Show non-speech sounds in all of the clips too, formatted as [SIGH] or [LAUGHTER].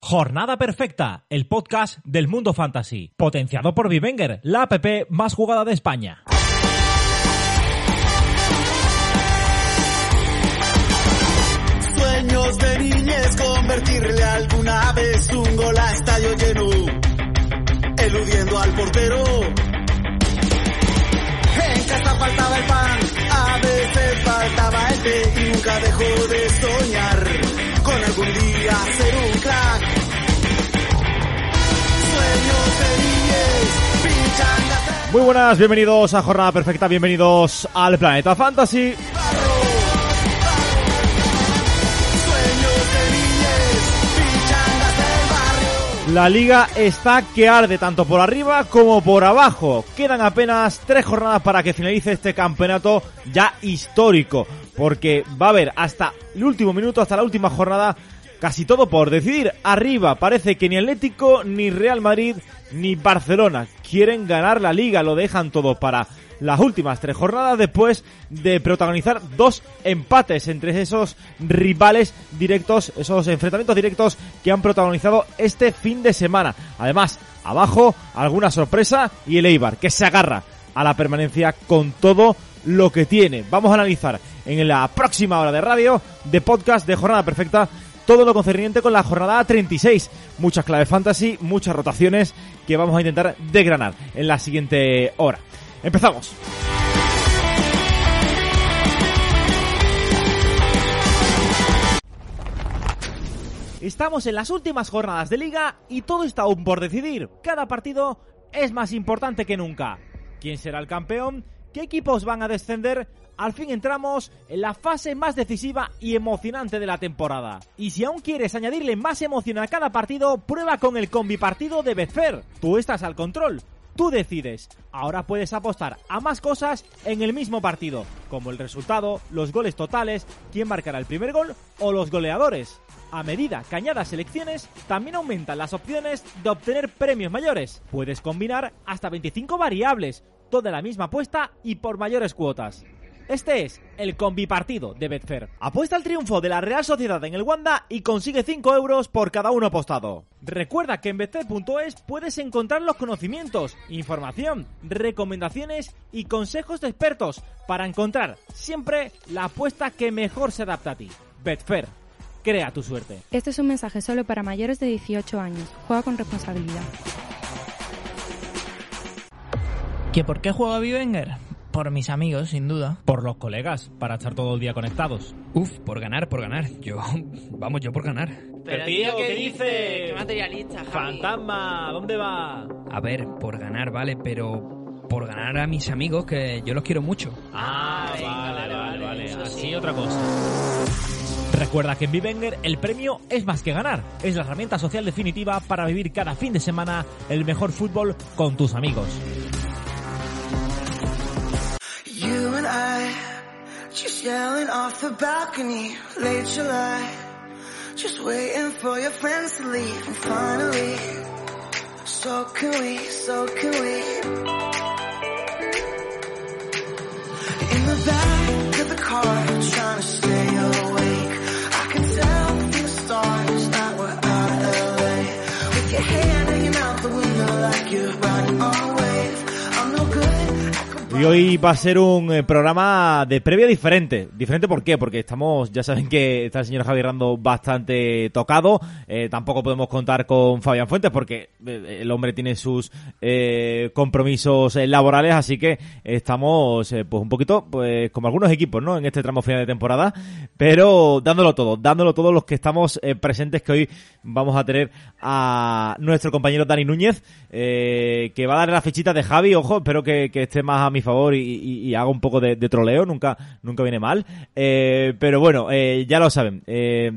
Jornada Perfecta, el podcast del mundo fantasy, potenciado por Vivenger, la app más jugada de España. Sueños de niñez, convertirle alguna vez un gol a estadio lleno, eludiendo al portero. En casa faltaba el pan, a veces faltaba el té y nunca dejó de soñar con algún día ser un crack. Muy buenas, bienvenidos a Jornada Perfecta, bienvenidos al Planeta Fantasy. La liga está que arde tanto por arriba como por abajo. Quedan apenas tres jornadas para que finalice este campeonato ya histórico. Porque va a haber hasta el último minuto, hasta la última jornada, casi todo por decidir. Arriba parece que ni Atlético, ni Real Madrid, ni Barcelona quieren ganar la liga. Lo dejan todo para las últimas tres jornadas después de protagonizar dos empates entre esos rivales directos, esos enfrentamientos directos que han protagonizado este fin de semana. Además, abajo, alguna sorpresa y el Eibar, que se agarra a la permanencia con todo lo que tiene. Vamos a analizar en la próxima hora de radio, de podcast, de jornada perfecta, todo lo concerniente con la jornada 36. Muchas claves fantasy, muchas rotaciones que vamos a intentar desgranar en la siguiente hora. Empezamos. Estamos en las últimas jornadas de liga y todo está aún por decidir. Cada partido es más importante que nunca. ¿Quién será el campeón? ¿Qué equipos van a descender? Al fin entramos en la fase más decisiva y emocionante de la temporada. Y si aún quieres añadirle más emoción a cada partido, prueba con el combi partido de Betfair. Tú estás al control. Tú decides. Ahora puedes apostar a más cosas en el mismo partido, como el resultado, los goles totales, quién marcará el primer gol o los goleadores. A medida que añadas selecciones, también aumentan las opciones de obtener premios mayores. Puedes combinar hasta 25 variables, toda la misma apuesta y por mayores cuotas. Este es el combipartido de Betfair. Apuesta al triunfo de la Real Sociedad en el Wanda y consigue 5 euros por cada uno apostado. Recuerda que en betfair.es puedes encontrar los conocimientos, información, recomendaciones y consejos de expertos para encontrar siempre la apuesta que mejor se adapta a ti. Betfair, crea tu suerte. Este es un mensaje solo para mayores de 18 años. Juega con responsabilidad. ¿Que por qué juega Bivenger? Por mis amigos, sin duda. Por los colegas, para estar todo el día conectados. Uf, por ganar, por ganar. Yo, [LAUGHS] vamos, yo por ganar. Pero, tío, ¿qué dices? Qué materialista, Javi. Fantasma, ¿dónde va? A ver, por ganar, vale, pero por ganar a mis amigos, que yo los quiero mucho. Ah, vale, vale, vale, vale, Así sí. otra cosa. Recuerda que en Vivenger el premio es más que ganar. Es la herramienta social definitiva para vivir cada fin de semana el mejor fútbol con tus amigos. I, just yelling off the balcony, late July, just waiting for your friends to leave. And finally, so can we, so can we. In the back of the car, Y hoy va a ser un eh, programa de previa diferente. ¿Diferente por qué? Porque estamos, ya saben que está el señor Javier Rando bastante tocado. Eh, tampoco podemos contar con Fabián Fuentes porque eh, el hombre tiene sus eh, compromisos laborales. Así que estamos, pues un poquito, pues como algunos equipos, ¿no? En este tramo final de temporada. Pero dándolo todo, dándolo todo los que estamos presentes que hoy vamos a tener a nuestro compañero Dani Núñez, que va a dar la fichita de Javi, ojo, espero que, que esté más a mi favor y, y- y haga un poco de, troleo, nunca, nunca viene mal. Eh, pero bueno, eh, ya lo saben. Eh,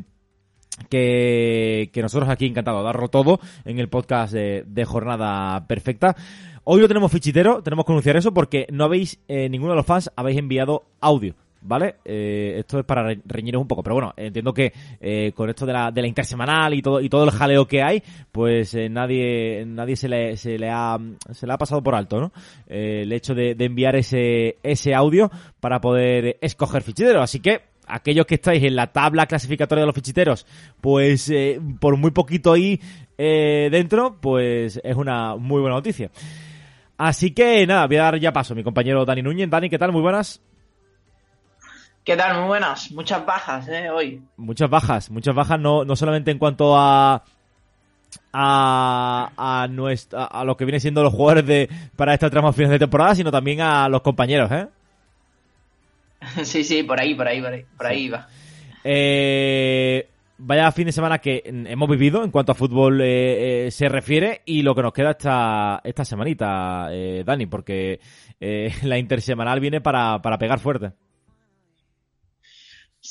que, que nosotros aquí encantados de darlo todo en el podcast de, de Jornada Perfecta. Hoy no tenemos fichitero, tenemos que anunciar eso porque no habéis, eh, ninguno de los fans habéis enviado audio. ¿Vale? Eh, esto es para re- reñiros un poco, pero bueno, entiendo que eh, con esto de la, de la intersemanal y todo y todo el jaleo que hay, pues eh, nadie nadie se le, se le ha se le ha pasado por alto, ¿no? El hecho de, enviar ese ese audio para poder escoger fichitero, así que aquellos que estáis en la tabla clasificatoria de los fichiteros, pues por muy poquito ahí eh, dentro, pues es una muy buena noticia. Así que nada, voy a dar ya paso a mi compañero Dani Núñez. Dani, ¿qué tal? Muy buenas. ¿Qué tal? Muy buenas. Muchas bajas, ¿eh? Hoy. Muchas bajas, muchas bajas, no, no solamente en cuanto a a, a, nuestra, a lo que viene siendo los jugadores de para esta trama final de temporada, sino también a los compañeros, ¿eh? [LAUGHS] sí, sí, por ahí, por ahí, por ahí, por ahí va. Eh, vaya fin de semana que hemos vivido en cuanto a fútbol eh, eh, se refiere y lo que nos queda esta, esta semanita, Dani, porque [LAUGHS] la intersemanal viene para, para pegar fuerte.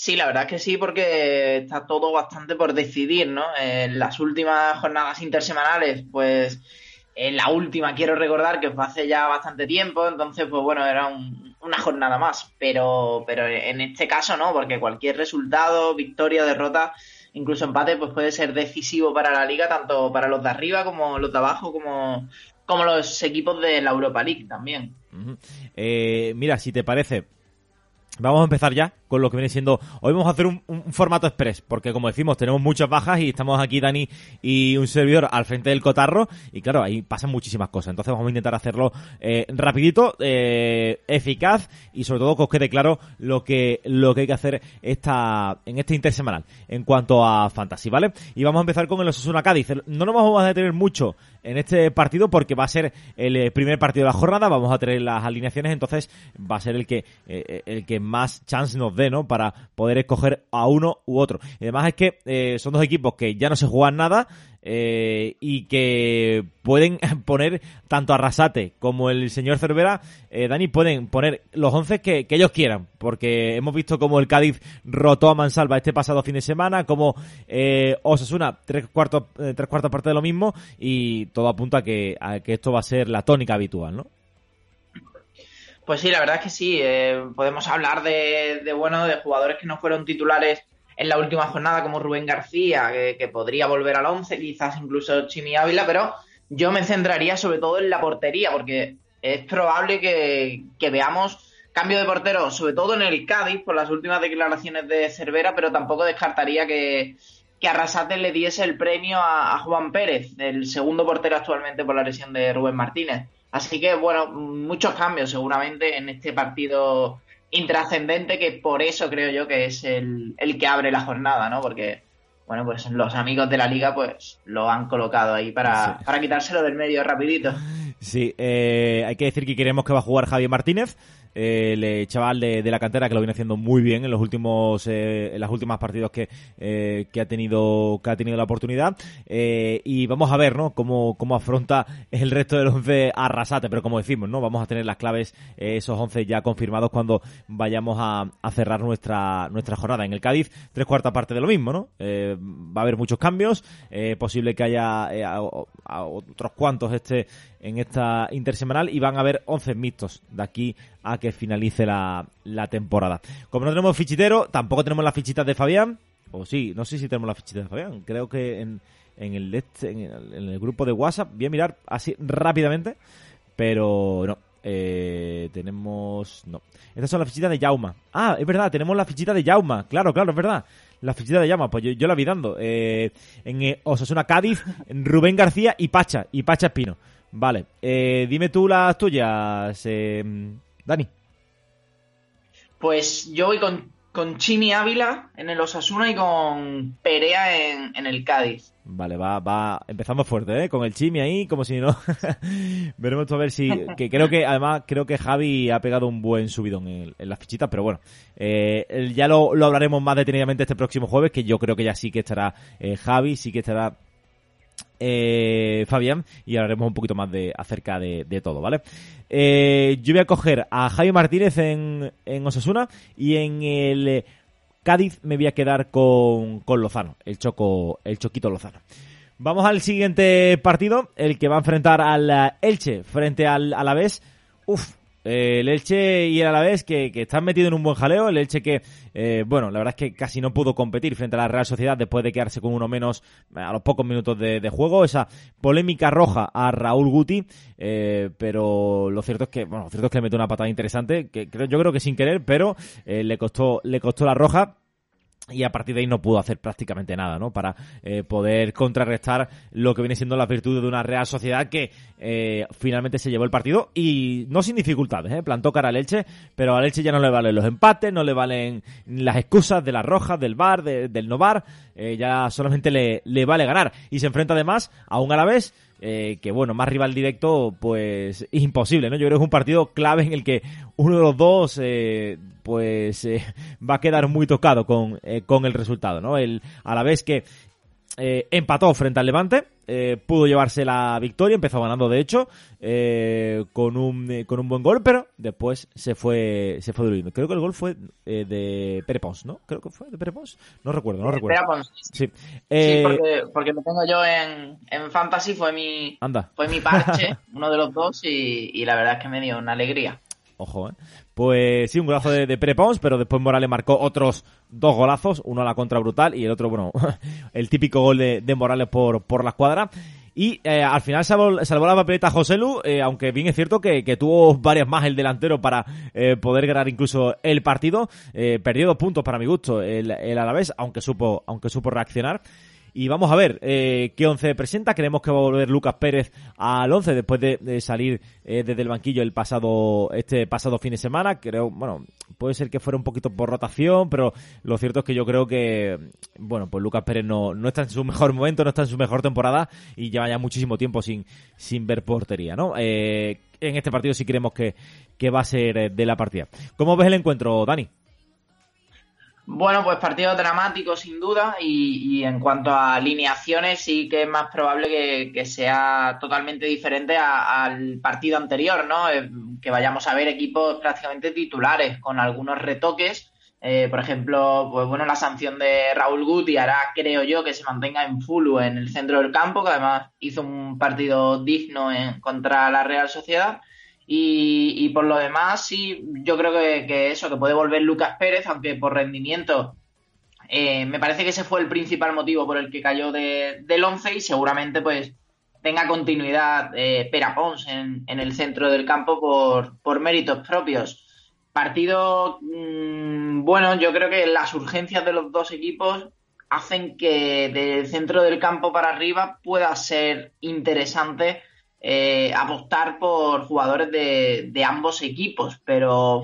Sí, la verdad es que sí, porque está todo bastante por decidir, ¿no? En las últimas jornadas intersemanales, pues en la última quiero recordar que fue hace ya bastante tiempo, entonces pues bueno, era un- una jornada más, pero, pero en este caso no, porque cualquier resultado, victoria derrota, incluso empate, pues puede ser decisivo para la liga, tanto para los de arriba como los de abajo, como, como los equipos de la Europa League también. Eh, mira, si te parece, vamos a empezar ya con lo que viene siendo. Hoy vamos a hacer un, formato express, porque como decimos, tenemos muchas bajas y estamos aquí, Dani y un servidor al frente del cotarro. Y claro, ahí pasan muchísimas cosas. Entonces vamos a intentar hacerlo eh, rapidito, eh, eficaz y sobre todo que os quede claro lo que, lo que hay que hacer esta, en este intersemanal en cuanto a fantasy, ¿vale? Y vamos a empezar con el Osasuna Cádiz. No nos vamos a detener mucho en este partido porque va a ser el eh, primer partido de la jornada, vamos a tener las alineaciones, entonces va a ser el que eh, el que más chance nos dé, ¿no? Para poder escoger a uno u otro. Y además es que eh, son dos equipos que ya no se juegan nada eh, y que pueden [LAUGHS] poner tanto a Rasate como el señor Cervera, eh, Dani, pueden poner los 11 que, ellos quieran, porque hemos visto como el Cádiz rotó a Mansalva este pasado fin de semana, como eh, Osasuna tres cuartos, eh, tres cuartas partes de lo mismo y todo apunta a que, a que esto va a ser la tónica habitual, ¿no? Pues sí, la verdad es que sí. eh, podemos hablar de, de, bueno, de jugadores que no fueron titulares en la última jornada, como Rubén García, que, podría volver al 11, quizás incluso Chimi Ávila, pero yo me centraría sobre todo en la portería, porque es probable que, que veamos cambio de portero, sobre todo en el Cádiz, por las últimas declaraciones de Cervera, pero tampoco descartaría que, que Arrasate le diese el premio a, a Juan Pérez, el segundo portero actualmente por la lesión de Rubén Martínez. Así que, bueno, muchos cambios seguramente en este partido intrascendente que por eso creo yo que es el, el, que abre la jornada, ¿no? Porque, bueno, pues los amigos de la liga pues lo han colocado ahí para, sí. para quitárselo del medio rapidito. Sí, eh, hay que decir que queremos que va a jugar Javier Martínez, eh, el chaval de, de, la cantera que lo viene haciendo muy bien en los últimos eh, en las últimas partidos que, eh, que ha tenido que ha tenido la oportunidad. Eh, y vamos a ver no cómo, cómo afronta el resto del once Arrasate pero como decimos no vamos a tener las claves eh, esos once ya confirmados cuando vayamos a, a, cerrar nuestra nuestra jornada. En el Cádiz tres cuartas partes de lo mismo no eh, va a haber muchos cambios posible que haya a, a otros cuantos este en esta intersemanal y van a haber 11 mixtos de aquí a que finalice la, la temporada. Como no tenemos fichitero, tampoco tenemos las fichitas de Fabián. O sí, no sé si tenemos las fichitas de Fabián. Creo que en, en, el, en, el, en el grupo de WhatsApp, voy a mirar así rápidamente, pero no. Eh, tenemos. No. Estas son las fichitas de Yauma. Ah, es verdad, tenemos la fichita de Yauma. Claro, claro, es verdad. La fichita de Yauma, pues yo, yo la vi dando. Eh, en eh, Osasuna Cádiz, Rubén García y Pacha. Y Pacha Espino. Vale, eh, dime tú las tuyas, eh, Dani. Pues yo voy con, con Chimi Ávila en el Osasuna y con Perea en, en el Cádiz. Vale, va, va, empezamos fuerte, ¿eh? Con el Chimi ahí, como si no. [LAUGHS] Veremos a ver si, que creo que, además, creo que Javi ha pegado un buen subidón en, en las fichitas, pero bueno, eh, ya lo, lo, hablaremos más detenidamente este próximo jueves, que yo creo que ya sí que estará eh, Javi, sí que estará eh, Fabián y hablaremos un poquito más de acerca de, todo, ¿vale? Eh, yo voy a coger a Javi Martínez en, en Osasuna y en el Cádiz me voy a quedar con, con Lozano, el Choco, el Choquito Lozano. Vamos al siguiente partido, el que va a enfrentar al eh, Elche frente al Alavés. Uf, el Elche y el Alavés que, que están metidos en un buen jaleo. El Elche que, eh, bueno, la verdad es que casi no pudo competir frente a la Real Sociedad después de quedarse con uno menos eh, a los pocos minutos de, de juego. Esa polémica roja a Raúl Guti, eh, pero lo cierto es que, bueno, lo cierto es que le metió una patada interesante, que creo, yo creo que sin querer, pero eh, le costó, le costó la roja y a partir de ahí no pudo hacer prácticamente nada, ¿no? Para eh, poder contrarrestar lo que viene siendo las virtudes de una Real Sociedad que eh, finalmente se llevó el partido y no sin dificultades, ¿eh? Plantó cara al Elche, pero al Elche ya no le valen los empates, no le valen las excusas de las rojas, del bar, de- del no bar, eh, ya solamente le, le vale ganar y se enfrenta además a un Alavés eh, que bueno, más rival directo, pues es imposible, ¿no? Yo creo que es un partido clave en el que uno de los dos, eh, pues eh, [LAUGHS] va a quedar muy tocado con, eh, con el resultado, ¿no? El, a la vez que eh, empató frente al Levante, eh, pudo llevarse la victoria, empezó ganando de hecho, eh, con un eh, con un buen gol, pero después se fue se fue diluyendo. Creo que el gol fue eh, de Pere Pons, ¿no? Creo que fue de Pere Pons. No recuerdo, no recuerdo. Pons. Sí. Sí, Eh, porque, porque lo tengo yo en, en Fantasy, fue mi, Anda. fue mi parche, [LAUGHS] uno de los dos, y, y la verdad es que me dio una alegría. Ojo, ¿eh? Pues sí, un golazo de, de Pere Pons, pero después Morales marcó otros dos golazos, uno a la contra brutal y el otro, bueno, [LAUGHS] el típico gol de, de Morales por, por la escuadra. Y eh, al final salvó, salvó la papeleta José Lu, eh, aunque bien es cierto que, que tuvo varias más el delantero para eh, poder ganar incluso el partido. Eh, perdió dos puntos para mi gusto el, el Alavés, aunque supo, aunque supo reaccionar. Y vamos a ver eh, qué once presenta. Creemos que va a volver Lucas Pérez al once después de, salir eh, desde el banquillo el pasado este pasado fin de semana. Creo, bueno, puede ser que fuera un poquito por rotación, pero lo cierto es que yo creo que, bueno, pues Lucas Pérez no, no está en su mejor momento, no está en su mejor temporada y lleva ya muchísimo tiempo sin, sin ver portería, ¿no? Eh, en este partido sí creemos que, que va a ser eh, de la partida. ¿Cómo ves el encuentro, Dani? Bueno, pues partido dramático sin duda y, en cuanto a alineaciones sí que es más probable que, que sea totalmente diferente a- al partido anterior, ¿no? Eh, que vayamos a ver equipos prácticamente titulares con algunos retoques. Eh, por ejemplo, pues bueno, la sanción de Raúl Guti hará, creo yo, que se mantenga en Fulu en el centro del campo, que además hizo un partido digno en- contra la Real Sociedad. Y, por lo demás, sí, yo creo que, que eso, que puede volver Lucas Pérez, aunque por rendimiento eh, me parece que ese fue el principal motivo por el que cayó de- del 11 y seguramente pues tenga continuidad eh, Pera Pons en, en el centro del campo por, por méritos propios. Partido, mm, bueno, yo creo que las urgencias de los dos equipos hacen que del centro del campo para arriba pueda ser interesante eh, apostar por jugadores de, ambos equipos, pero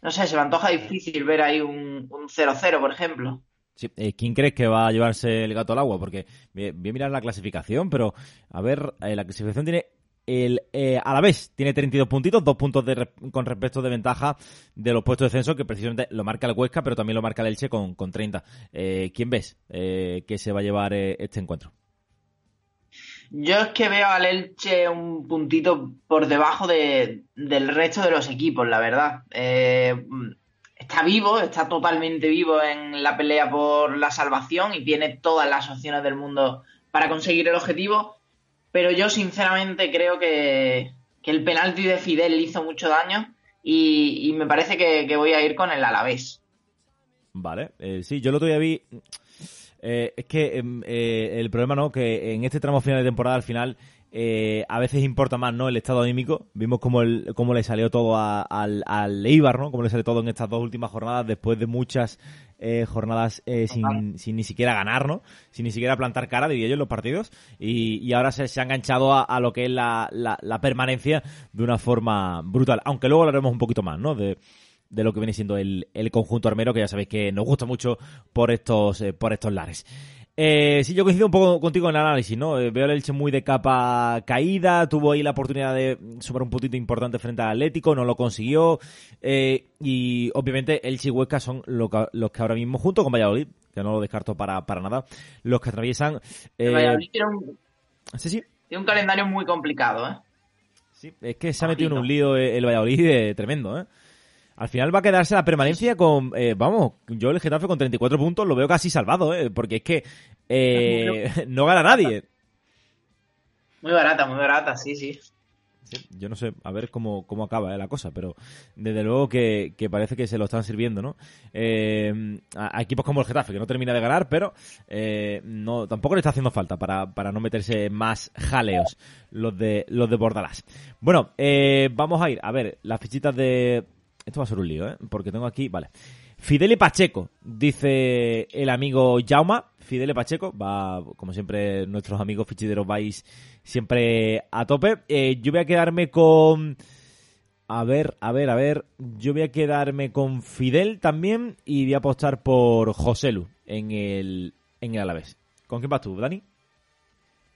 no sé, se me antoja difícil ver ahí un un 0-0, por ejemplo. Sí, eh, ¿Quién crees que va a llevarse el gato al agua? Porque voy a mirar la clasificación, pero a ver, eh, la clasificación tiene el eh, a la vez tiene 32 puntitos, dos puntos de con respecto de ventaja de los puestos de descenso que precisamente lo marca el Huesca, pero también lo marca el Elche con, con 30. Eh, ¿Quién ves eh, que se va a llevar este encuentro? Yo es que veo al Elche un puntito por debajo de, del resto de los equipos, la verdad. Eh, está vivo, está totalmente vivo en la pelea por la salvación y tiene todas las opciones del mundo para conseguir el objetivo. Pero yo sinceramente creo que, que el penalti de Fidel hizo mucho daño y, me parece que, voy a ir con el Alavés. Vale, eh, sí, yo el otro vi. Eh, es que em, eh, el problema, ¿no? Que en este tramo final de temporada, al final, eh, a veces importa más, ¿no? El estado anímico. Vimos cómo, el, cómo le salió todo a- al, al Eibar, ¿no? Cómo le salió todo en estas dos últimas jornadas, después de muchas eh, jornadas eh, sin, sin ni siquiera ganar, ¿no? Sin ni siquiera plantar cara, diría yo, en los partidos. Y, y ahora se, se ha enganchado a, a lo que es la, la, la permanencia de una forma brutal. Aunque luego hablaremos un poquito más, ¿no? De, de lo que viene siendo el, el conjunto armero, que ya sabéis que nos gusta mucho por estos, eh, por estos lares. Eh, sí, yo coincido un poco contigo en el análisis, ¿no? Eh, veo el Elche muy de capa caída, tuvo ahí la oportunidad de sumar un puntito importante frente al Atlético, no lo consiguió, eh, y obviamente Elche y Huesca son lo que- los que ahora mismo, junto con Valladolid, que no lo descarto para, para nada, los que atraviesan... eh, El Valladolid tiene un, sí, sí, tiene un calendario muy complicado, ¿eh? Sí, es que se ha metido en un lío el Valladolid tremendo, ¿eh? Al final va a quedarse la permanencia con, eh, vamos, yo el Getafe con 34 puntos lo veo casi salvado, ¿eh? porque es que eh, [LAUGHS] no gana nadie. Muy barata, muy barata, sí, sí. yo no sé, a ver cómo, cómo acaba eh, la cosa, pero desde luego que, que, parece que se lo están sirviendo, ¿no? A, a, equipos como el Getafe, que no termina de ganar, pero no tampoco le está haciendo falta para, para no meterse más jaleos los de los de Bordalás. Bueno, vamos a ir a ver las fichitas de... Esto va a ser un lío, ¿eh? Porque tengo aquí... Vale. Fidel y Pacheco, dice el amigo Jauma. Fidel y Pacheco, va, como siempre, nuestros amigos fichideros vais siempre a tope. Eh, yo voy a quedarme con. A ver, a ver, a ver. Yo voy a quedarme con Fidel también y voy a apostar por Joselu en el, en el Alavés. ¿Con quién vas tú, Dani?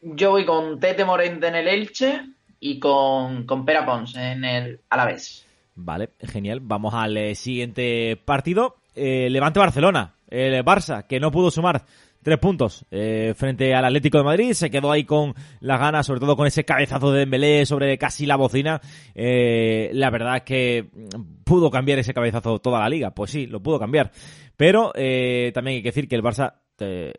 Yo voy con Tete Morente en el Elche y con, con Pera Pons en el Alavés. Vale, genial. Vamos al eh, siguiente partido. Eh, Levante Barcelona. El Barça, que no pudo sumar tres puntos eh, frente al Atlético de Madrid. Se quedó ahí con las ganas, sobre todo con ese cabezazo de Dembélé sobre casi la bocina. Eh, la verdad es que pudo cambiar ese cabezazo toda la liga. Pues sí, lo pudo cambiar. Pero eh, también hay que decir que el Barça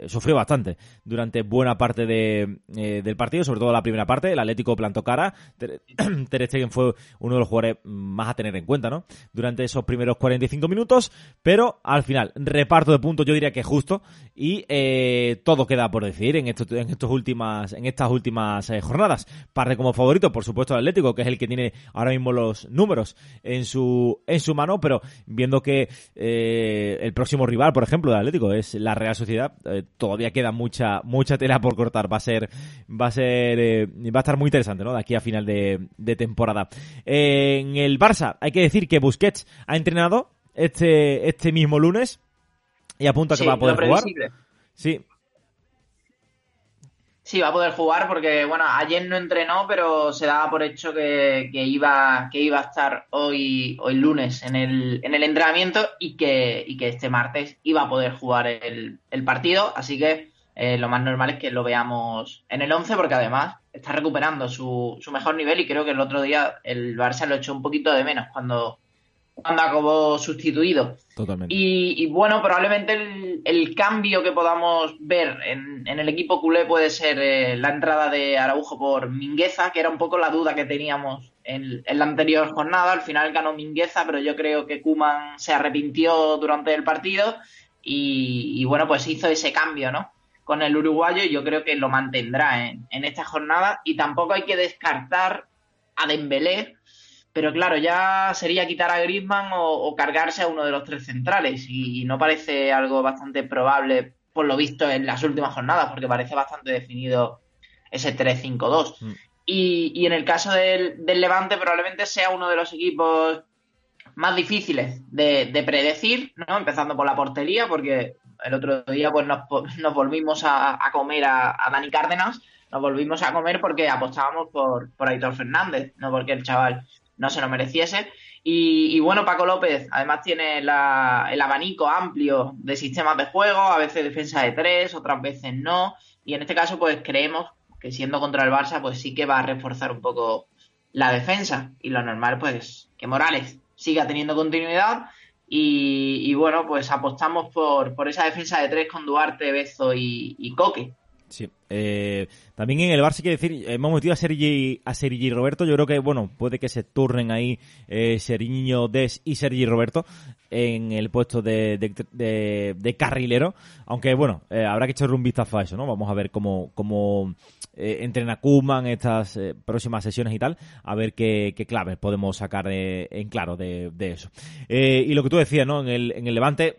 sufrió bastante durante buena parte de, eh, del partido, sobre todo la primera parte. El Atlético plantó cara. Ter, [CLEARS THROAT] Ter Stegen fue uno de los jugadores más a tener en cuenta, ¿no? Durante esos primeros 45 minutos, pero al final, reparto de puntos yo diría que justo y eh, todo queda por decidir en, estos, en, estos últimas, en estas últimas eh, jornadas. Parte como favorito, por supuesto, el Atlético, que es el que tiene ahora mismo los números en su, en su mano, pero viendo que eh, el próximo rival, por ejemplo, del Atlético es la Real Sociedad, eh, todavía queda mucha mucha tela por cortar. Va a ser va a ser eh, va a estar muy interesante, ¿no? De aquí a final de, de temporada. Eh, en el Barça hay que decir que Busquets ha entrenado este este mismo lunes y apunta que sí, va a poder jugar. Sí. Sí, va a poder jugar porque, bueno, ayer no entrenó, pero se daba por hecho que, que, iba, que iba a estar hoy, hoy lunes en el, en el entrenamiento y que, y que este martes iba a poder jugar el, el partido. Así que eh, lo más normal es que lo veamos en el 11 porque además está recuperando su, su mejor nivel y creo que el otro día el Barça lo echó un poquito de menos cuando, cuando acabó sustituido. Totalmente. Y, y bueno, probablemente el, el, cambio que podamos ver en, en, el equipo culé puede ser eh, la entrada de Araujo por Mingueza, que era un poco la duda que teníamos en, en la anterior jornada. Al final ganó Mingueza, pero yo creo que Kuman se arrepintió durante el partido y, y, bueno, pues hizo ese cambio, ¿no? Con el uruguayo y yo creo que lo mantendrá en, en esta jornada. Y tampoco hay que descartar a Dembélé, pero claro, ya sería quitar a Griezmann o, o, cargarse a uno de los tres centrales y, y, no parece algo bastante probable por lo visto en las últimas jornadas, porque parece bastante definido ese 3-5-2. Mm. Y, y, en el caso del, del, Levante probablemente sea uno de los equipos más difíciles de, de, predecir, ¿no? Empezando por la portería, porque el otro día pues nos, nos volvimos a, a comer a, a, Dani Cárdenas, nos volvimos a comer porque apostábamos por, por Aitor Fernández, no porque el chaval no se lo mereciese. Y, bueno, Paco López además tiene la, el abanico amplio de sistemas de juego, a veces defensa de tres, otras veces no. Y en este caso, pues creemos que siendo contra el Barça, pues sí que va a reforzar un poco la defensa. Y lo normal, pues, que Morales siga teniendo continuidad. Y, bueno, pues apostamos por, por esa defensa de tres con Duarte, Bezo y Coque. Sí. Eh, también en el Barça quiere decir, hemos metido a Sergi, a Sergi Roberto. Yo creo que, bueno, puede que se turnen ahí eh, Sergiño Des y Sergi Roberto en el puesto de, de, de, carrilero. Aunque, bueno, eh, habrá que echarle un vistazo a eso, ¿no? Vamos a ver cómo, cómo eh, entrena Kuman estas eh, próximas sesiones y tal. A ver qué, qué claves podemos sacar en claro de, de eso. Eh, y lo que tú decías, ¿no? En el, en el Levante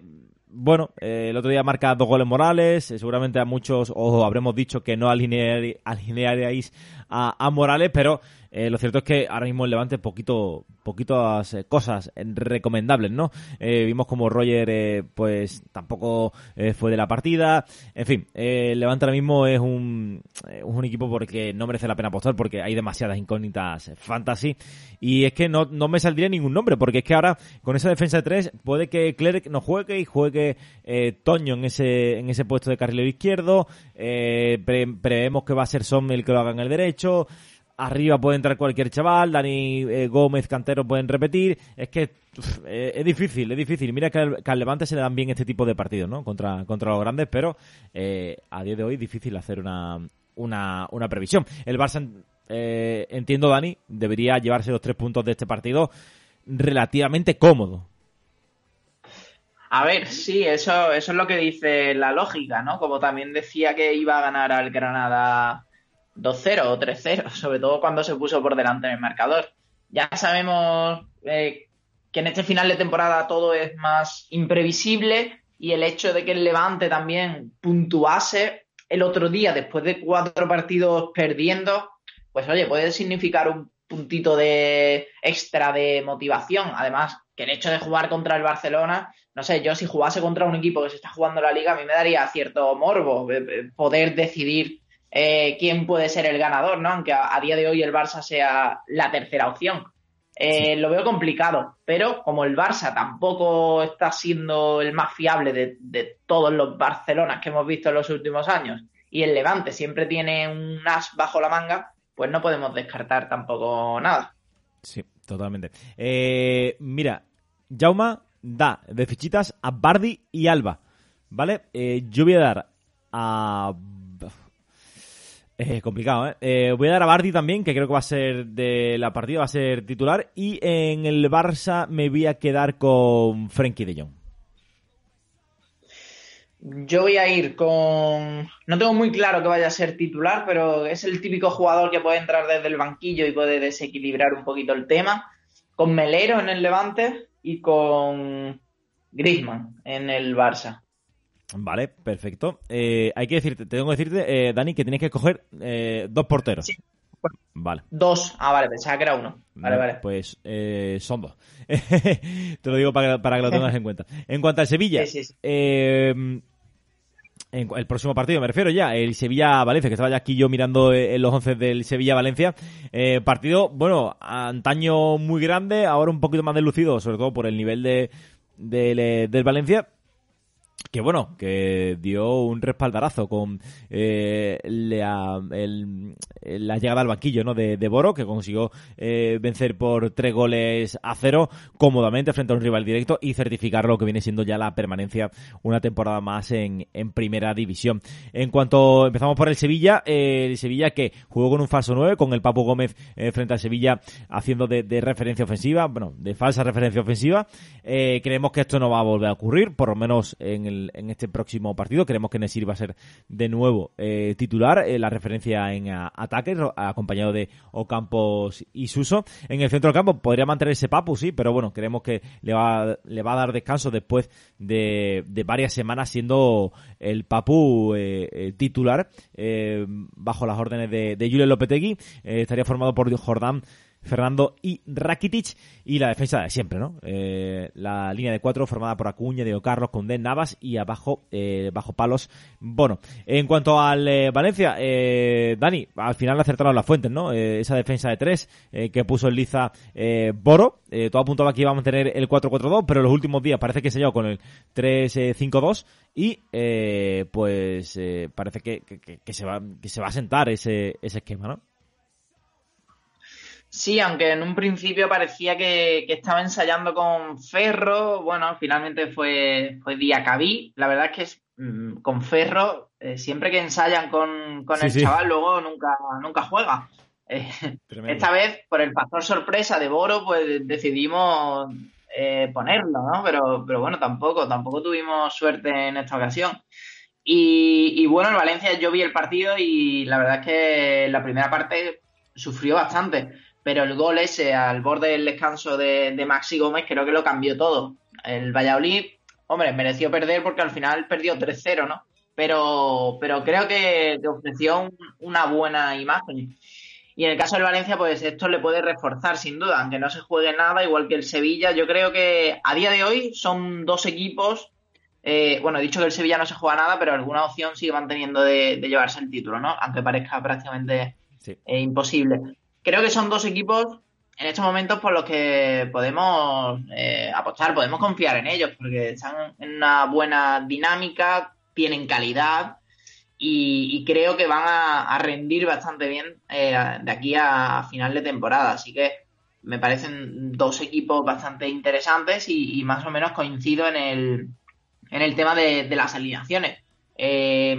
bueno, eh, el otro día marca dos goles Morales, eh, seguramente a muchos os habremos dicho que no alinear, alinearíais a, a, Morales, pero eh, lo cierto es que ahora mismo el Levante poquito, poquitas eh, cosas recomendables, ¿no? Eh, vimos como Roger, eh, pues tampoco fue de la partida, en fin, Levante ahora mismo es un, un equipo porque no merece la pena apostar porque hay demasiadas incógnitas fantasy. Y es que no, no me saldría ningún nombre porque es que ahora con esa defensa de tres puede que Clerc no juegue y juegue Toño en ese, en ese puesto de carrilero izquierdo, pre, prevemos que va a ser Son el que lo haga en el derecho, arriba puede entrar cualquier chaval, Dani eh, Gómez, Cantero pueden repetir. Es que eh, es difícil, es difícil. Mira que al, Levante se le dan bien este tipo de partidos, ¿no? Contra, contra los grandes, pero eh, a día de hoy difícil hacer una, una, una previsión. El Barça, entiendo, Dani, debería llevarse los tres puntos de este partido relativamente cómodo. A ver, sí, eso, eso es lo que dice la lógica, ¿no? Como también decía que iba a ganar al Granada 2-0 o 3-0, [LAUGHS] sobre todo cuando se puso por delante en el marcador. Ya sabemos eh, que en este final de temporada todo es más imprevisible y el hecho de que el Levante también puntuase el otro día después de cuatro partidos perdiendo, pues oye, puede significar un puntito de extra de motivación. Además, que el hecho de jugar contra el Barcelona, no sé, yo si jugase contra un equipo que se está jugando la liga, a mí me daría cierto morbo eh, eh, poder decidir eh, quién puede ser el ganador, ¿no? Aunque a, a, día de hoy el Barça sea la tercera opción. Eh, sí. Lo veo complicado, pero como el Barça tampoco está siendo el más fiable de, de, todos los Barcelonas que hemos visto en los últimos años y el Levante siempre tiene un as bajo la manga, pues no podemos descartar tampoco nada. Sí, totalmente. Eh, mira, Jauma da de fichitas a Bardi y Alba, ¿vale? Yo voy a dar a eh, complicado, ¿eh? Voy a dar a Bardi también, que creo que va a ser de la partida, va a ser titular. Y en el Barça me voy a quedar con Frenkie de Jong. Yo voy a ir con. No tengo muy claro que vaya a ser titular, pero es el típico jugador que puede entrar desde el banquillo y puede desequilibrar un poquito el tema. Con Melero en el Levante y con Griezmann en el Barça. Vale, perfecto. Eh, hay que decirte, te tengo que decirte, eh, Dani, que tienes que escoger eh, dos porteros. Sí. Vale. Dos. Ah, vale, pensaba que era uno. Vale, vale. Pues eh, son dos. [LAUGHS] te lo digo para, para, que lo tengas en cuenta. En cuanto al Sevilla, sí, sí, sí. Eh, en el próximo partido me refiero ya, el Sevilla-Valencia, que estaba ya aquí yo mirando en eh, los once del Sevilla-Valencia. Eh, partido, bueno, antaño muy grande, ahora un poquito más deslucido, sobre todo por el nivel de, de, del Valencia que bueno, que dio un respaldarazo con eh, la, llegada al banquillo ¿no? de, de Boro, que consiguió eh, vencer por tres goles a cero cómodamente frente a un rival directo y certificar lo que viene siendo ya la permanencia una temporada más en, en primera división. En cuanto empezamos por el Sevilla, eh, el Sevilla que jugó con un falso 9, con el Papo Gómez frente al Sevilla haciendo de, de, referencia ofensiva, bueno, de falsa referencia ofensiva. Creemos que esto no va a volver a ocurrir, por lo menos en el en este próximo partido. Creemos que Nesir va a ser de nuevo eh, titular, eh, la referencia en a, ataque, acompañado de Ocampos y Suso. En el centro del campo podría mantenerse Papu, sí, pero bueno, creemos que le va, le va a dar descanso después de, de varias semanas siendo el Papu eh, titular bajo las órdenes de, de Julio Lopetegui. estaría formado por Jordán Fernando y Rakitic y la defensa de siempre, ¿no? Eh, la línea de cuatro formada por Acuña, Diego Carlos, Condé, Navas y abajo, eh, bajo palos, Bono. En cuanto al eh, Valencia, eh, Dani, al final acertaron las fuentes, ¿no? Eh, esa defensa de tres que puso en liza Boro, todo apuntaba que íbamos a tener el 4-4-2, pero en los últimos días parece que se llevó con el 3-5-2 y pues parece que, que, que, se va, que se va a sentar ese, ese esquema, ¿no? Sí, aunque en un principio parecía que, que, estaba ensayando con Ferro, bueno, finalmente fue, fue Diacabí. La verdad es que es, mmm, con Ferro, eh, siempre que ensayan con, con sí, el sí. chaval, luego nunca, nunca juega. Eh, esta vez, por el factor sorpresa de Boro, pues decidimos eh, ponerlo, ¿no? Pero, pero bueno, tampoco, tampoco tuvimos suerte en esta ocasión. Y, y bueno, en Valencia yo vi el partido y la verdad es que la primera parte sufrió bastante pero el gol ese al borde del descanso de, de, Maxi Gómez creo que lo cambió todo. El Valladolid, hombre, mereció perder porque al final perdió 3-0, ¿no? Pero, pero creo que, que ofreció un, una buena imagen. Y en el caso del Valencia, pues esto le puede reforzar sin duda, aunque no se juegue nada, igual que el Sevilla. Yo creo que a día de hoy son dos equipos. Eh, bueno, he dicho que el Sevilla no se juega nada, pero alguna opción sigue manteniendo de, de llevarse el título, ¿no? Aunque parezca prácticamente sí. eh, imposible creo que son dos equipos en estos momentos por los que podemos eh, apostar, podemos confiar en ellos, porque están en una buena dinámica, tienen calidad y, creo que van a, rendir bastante bien eh, de aquí a, final de temporada. Así que me parecen dos equipos bastante interesantes y, más o menos coincido en el, en el tema de, las alineaciones. Eh,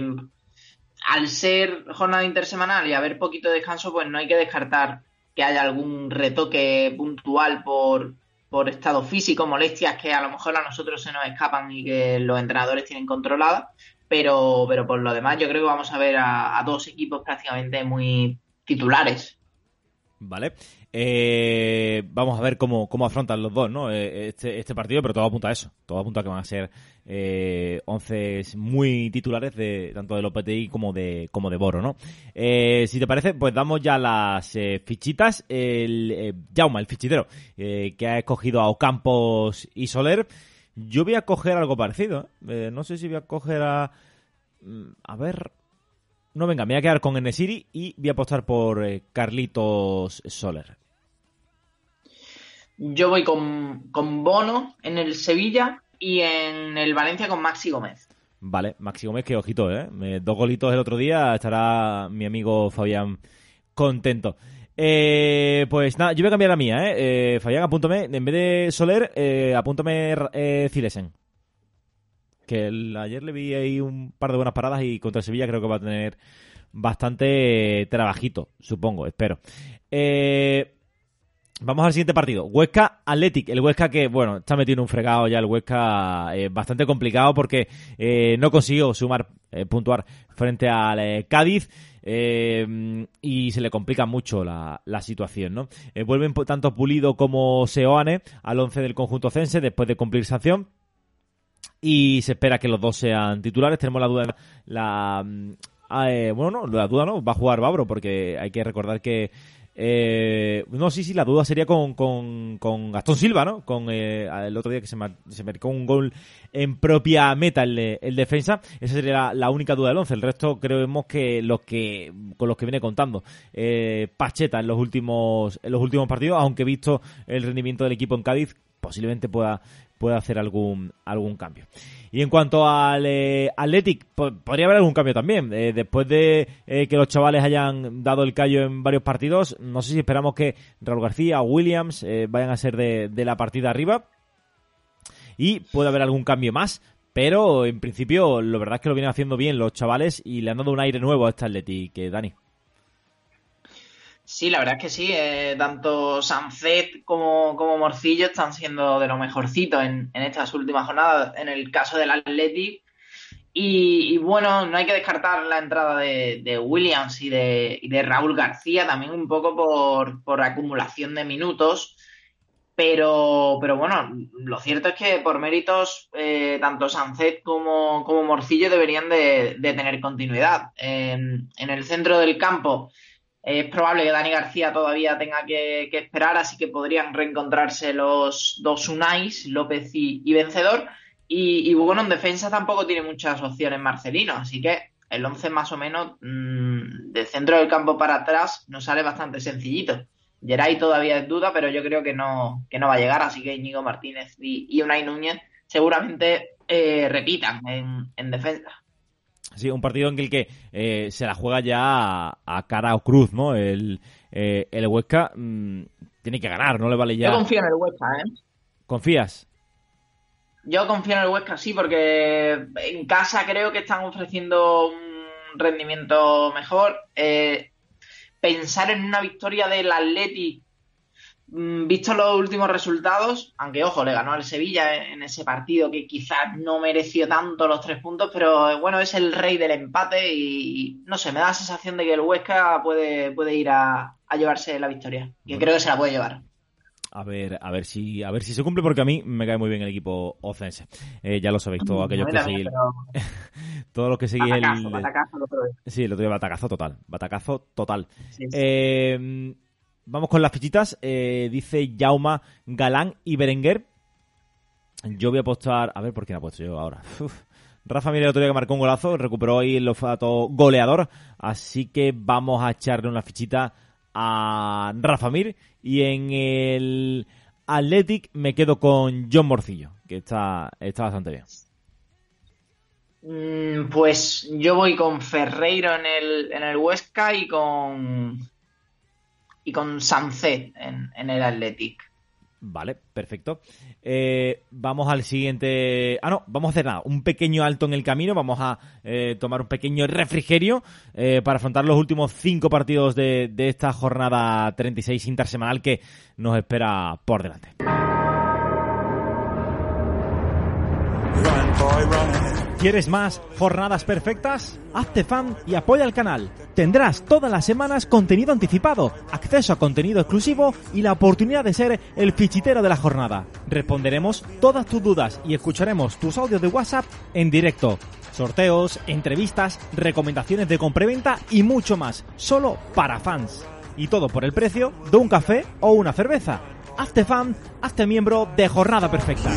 al ser jornada intersemanal y haber poquito descanso, pues no hay que descartar que haya algún retoque puntual por, por estado físico, molestias que a lo mejor a nosotros se nos escapan y que los entrenadores tienen controladas, pero, pero por lo demás yo creo que vamos a ver a, dos equipos prácticamente muy titulares. Vale. Eh, vamos a ver cómo, cómo afrontan los dos, ¿no? Eh, este, este, partido, pero todo apunta a eso. Todo apunta a que van a ser eh, once muy titulares de tanto de Lopetegui como de como de Boro, ¿no? Eh, si te parece, pues damos ya las fichitas. El Jauma, el fichitero, que ha escogido a Ocampos y Soler. Yo voy a coger algo parecido. no sé si voy a coger a mm, a ver, no, venga, me voy a quedar con Enesiri y voy a apostar por Carlitos Soler. Yo voy con, Bono en el Sevilla y en el Valencia con Maxi Gómez. Vale, Maxi Gómez, que ojito, ¿eh? Dos golitos el otro día, estará mi amigo Fabián contento. Eh, pues nada, yo voy a cambiar la mía, ¿eh? eh Fabián, apúntame, en vez de Soler, eh, apúntame eh, Cilesen. Que ayer le vi ahí un par de buenas paradas y contra Sevilla creo que va a tener bastante trabajito, supongo, espero. Eh, Vamos al siguiente partido. Huesca Athletic. El Huesca que, bueno, está metido en un fregado ya el Huesca eh, bastante complicado porque eh, no consiguió sumar, eh, puntuar frente al Cádiz. y se le complica mucho la, situación, ¿no? vuelven tanto Pulido como Seoane al 11 del conjunto cense después de cumplir sanción. Y se espera que los dos sean titulares. Tenemos la duda. La, mm, bueno, no, la duda no. Va a jugar Babro porque hay que recordar que eh, no, sí, sí, la duda sería con, con, Gastón Silva, ¿no? Con eh, el otro día que se, se marcó un gol en propia meta el, el defensa. Esa sería la, única duda del once. El resto creemos que los que con los que viene contando eh, Pacheta en los últimos en los últimos partidos, aunque visto el rendimiento del equipo en Cádiz, posiblemente pueda pueda hacer algún algún cambio. Y en cuanto al eh, Athletic, podría haber algún cambio también. Eh, después de eh, que los chavales hayan dado el callo en varios partidos, no sé si esperamos que Raúl García o Williams vayan a ser de, la partida arriba. Y puede haber algún cambio más. Pero en principio, lo verdad es que lo vienen haciendo bien los chavales y le han dado un aire nuevo a este Athletic, Dani. Sí, la verdad es que sí. Eh, tanto Sanzet como, como Morcillo están siendo de lo mejorcito en, estas últimas jornadas. En el caso del Athletic. Y, bueno, no hay que descartar la entrada de, Williams y de, de, Raúl García, también un poco por, acumulación de minutos. Pero, pero bueno, lo cierto es que por méritos, eh, tanto Sanzet como, como Morcillo deberían de, tener continuidad. en el centro del campo es probable que Dani García todavía tenga que, esperar, así que podrían reencontrarse los dos Unais, López y, Vencedor. Y, bueno, en defensa tampoco tiene muchas opciones Marcelino, así que el 11 más o menos mm, de centro del campo para atrás nos sale bastante sencillito. Geray todavía es duda, pero yo creo que no, que no va a llegar, así que Íñigo Martínez y, Unai Núñez seguramente eh, repitan en defensa. Sí, un partido en el que eh, se la juega ya a, cara o cruz, ¿no? El, eh, el Huesca mm, tiene que ganar, no le vale ya. Yo confío en el Huesca, ¿eh? ¿Confías? Yo confío en el Huesca, sí, porque en casa creo que están ofreciendo un rendimiento mejor. Eh, pensar en una victoria del Atleti visto los últimos resultados, aunque ojo, le ganó al Sevilla en ese partido que quizás no mereció tanto los tres puntos, pero bueno, es el rey del empate y no sé, me da la sensación de que el Huesca puede, puede ir a, llevarse la victoria, que creo que se la puede llevar. A ver, a ver si, a ver si se cumple porque a mí me cae muy bien el equipo ocense. Eh, ya lo sabéis, todos aquellos que seguís, [LAUGHS] todos los que seguís el, batacazo, sí, el otro día batacazo total, batacazo total. Eh, Vamos con las fichitas. Eh, dice Jauma Galán y Berenguer. Yo voy a apostar. A ver por qué ha puesto yo ahora. [LAUGHS] Rafa Mir el otro día que marcó un golazo. Recuperó ahí el olfato goleador. Así que vamos a echarle una fichita a Rafa Mir. Y en el Athletic me quedo con John Morcillo. Que está, está bastante bien. Mm, pues yo voy con Ferreiro en el, en el Huesca y con y con Sancet en, en el Athletic. Vale, perfecto. Eh, vamos al siguiente. Ah, no, vamos a hacer nada. Un pequeño alto en el camino. Vamos a eh, tomar un pequeño refrigerio eh, para afrontar los últimos cinco partidos de, de esta jornada 36 intersemanal que nos espera por delante. ¿Quieres más jornadas perfectas? Hazte fan y apoya el canal. Tendrás todas las semanas contenido anticipado, acceso a contenido exclusivo y la oportunidad de ser el fichitero de la jornada. Responderemos todas tus dudas y escucharemos tus audios de WhatsApp en directo. Sorteos, entrevistas, recomendaciones de compraventa y mucho más, solo para fans. Y todo por el precio de un café o una cerveza. Hazte fan, hazte miembro de Jornada Perfecta.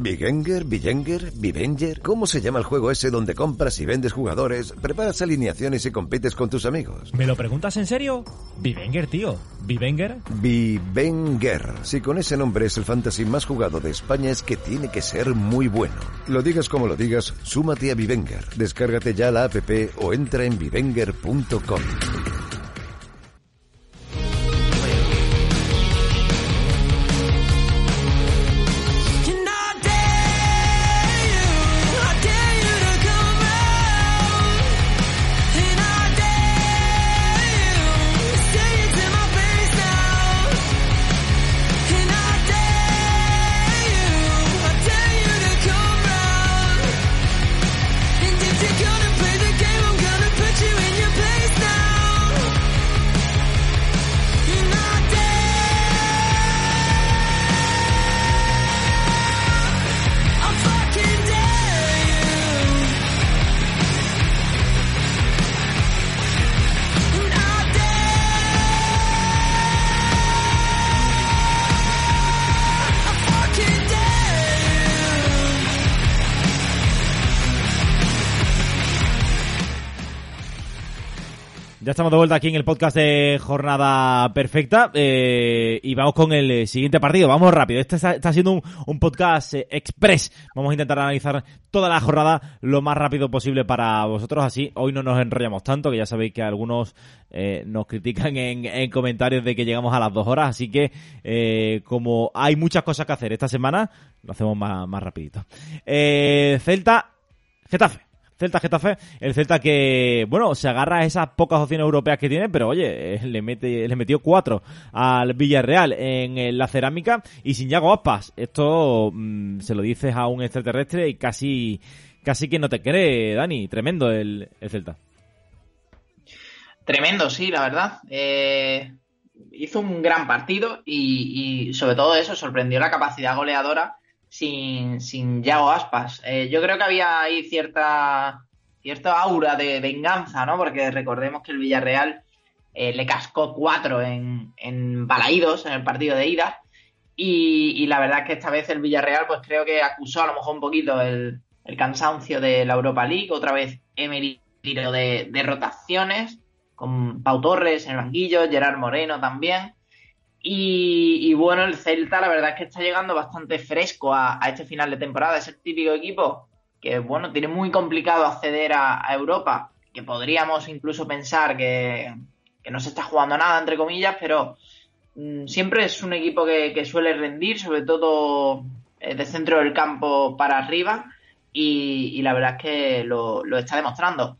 Bigenger, Bigenger, Bivenger, ¿cómo se llama el juego ese donde compras y vendes jugadores, preparas alineaciones y compites con tus amigos? ¿Me lo preguntas en serio? Bivenger, tío. ¿Bivenger? Bivenger. Si con ese nombre es el fantasy más jugado de España es que tiene que ser muy bueno. Lo digas como lo digas, súmate a Bivenger. Descárgate ya la app o entra en bivenger.com. estamos de vuelta aquí en el podcast de Jornada Perfecta eh, y vamos con el siguiente partido. Vamos rápido. Este está, siendo un, un podcast eh, express. Vamos a intentar analizar toda la jornada lo más rápido posible para vosotros. Así hoy no nos enrollamos tanto, que ya sabéis que algunos eh, nos critican en, en comentarios de que llegamos a las dos horas. Así que eh, como hay muchas cosas que hacer esta semana, lo hacemos más, más rapidito. Celta, Getafe. Celta Getafe, el Celta que, bueno, se agarra a esas pocas opciones europeas que tiene, pero oye, eh, le mete, le metió cuatro al Villarreal en, eh, la cerámica y sin Yago Aspas. Esto mm, se lo dices a un extraterrestre y casi, casi que no te cree, Dani. Tremendo el, el Celta. Tremendo, sí, la verdad. Eh, hizo un gran partido y, y sobre todo eso sorprendió la capacidad goleadora sin, sin Yago Aspas. Eh, yo creo que había ahí cierta, cierta aura de venganza, ¿no? Porque recordemos que el Villarreal eh, le cascó cuatro en, en Balaídos en el partido de ida. Y, la verdad es que esta vez el Villarreal, pues creo que acusó a lo mejor un poquito el, el cansancio de la Europa League. Otra vez Emery de, de rotaciones, con Pau Torres en el banquillo, Gerard Moreno también. Y, bueno, el Celta la verdad es que está llegando bastante fresco a, este final de temporada. Es el típico equipo que, bueno, tiene muy complicado acceder a, Europa, que podríamos incluso pensar que, que, no se está jugando nada, entre comillas, pero mmm, siempre es un equipo que, suele rendir, sobre todo eh, de centro del campo para arriba, y, y la verdad es que lo, lo está demostrando.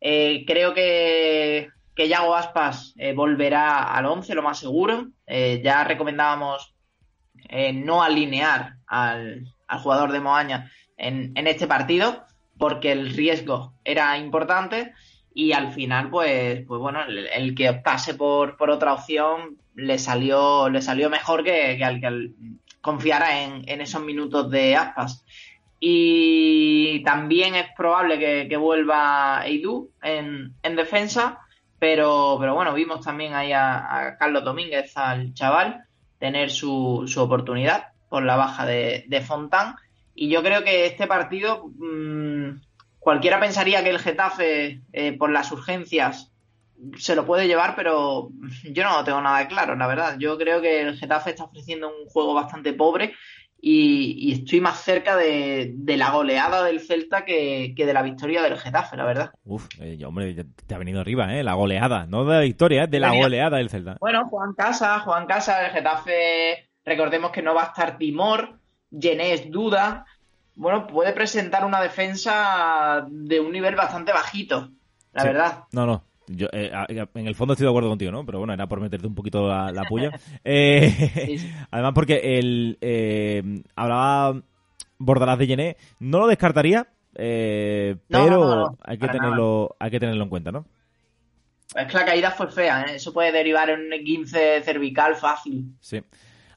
Eh, creo que que Yago Aspas eh, volverá al 11, lo más seguro. Eh, ya recomendábamos eh, no alinear al, jugador de Moaña en, este partido porque el riesgo era importante y al final, pues, pues bueno, el, que optase por, otra opción le salió, mejor que, al que confiara en, esos minutos de Aspas. Y también es probable que, vuelva en, en defensa pero, pero bueno, vimos también ahí a, Carlos Domínguez, al chaval, tener su, su, oportunidad por la baja de, Fontán. Y yo creo que este partido, mmm, cualquiera pensaría que el Getafe, eh, por las urgencias, se lo puede llevar, pero yo no tengo nada claro, la verdad. Yo creo que el Getafe está ofreciendo un juego bastante pobre y, estoy más cerca de, la goleada del Celta que, de la victoria del Getafe, la verdad. Uf, eh, hombre, te ha venido arriba, ¿eh? La goleada, no de la victoria, ¿eh? de la goleada del Celta. Bueno, Juan Casa, Juan Casa, el Getafe, recordemos que no va a estar Timor, Genés duda. Bueno, puede presentar una defensa de un nivel bastante bajito, la verdad. No, no, yo, eh, en el fondo estoy de acuerdo contigo, ¿no? Pero bueno, era por meterte un poquito la, la puya. [LAUGHS] Eh, [LAUGHS] además, porque el eh, hablaba Bordalás de Gené, no lo descartaría, pero hay que tenerlo, hay que tenerlo en cuenta, ¿no? Es que la caída fue fea, Eso puede derivar en un 15 cervical fácil. Sí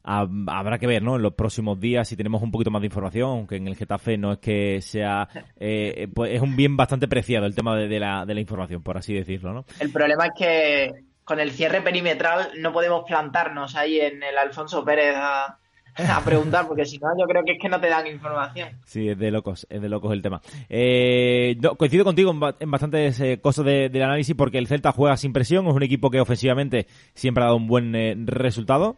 habrá que ver, ¿no? En los próximos días si tenemos un poquito más de información, aunque en el Getafe no es que sea, [LAUGHS] eh, pues es un bien bastante preciado el tema de, la, de la información, por así decirlo, ¿no? El problema es que con el cierre perimetral no podemos plantarnos ahí en el Alfonso Pérez a, [LAUGHS] preguntar, porque si no, yo creo que es que no te dan información. Sí, es de locos, es de locos el tema. Eh, coincido contigo en, bastantes eh, cosas del análisis, porque el Celta juega sin presión, es un equipo que ofensivamente siempre ha dado un buen resultado.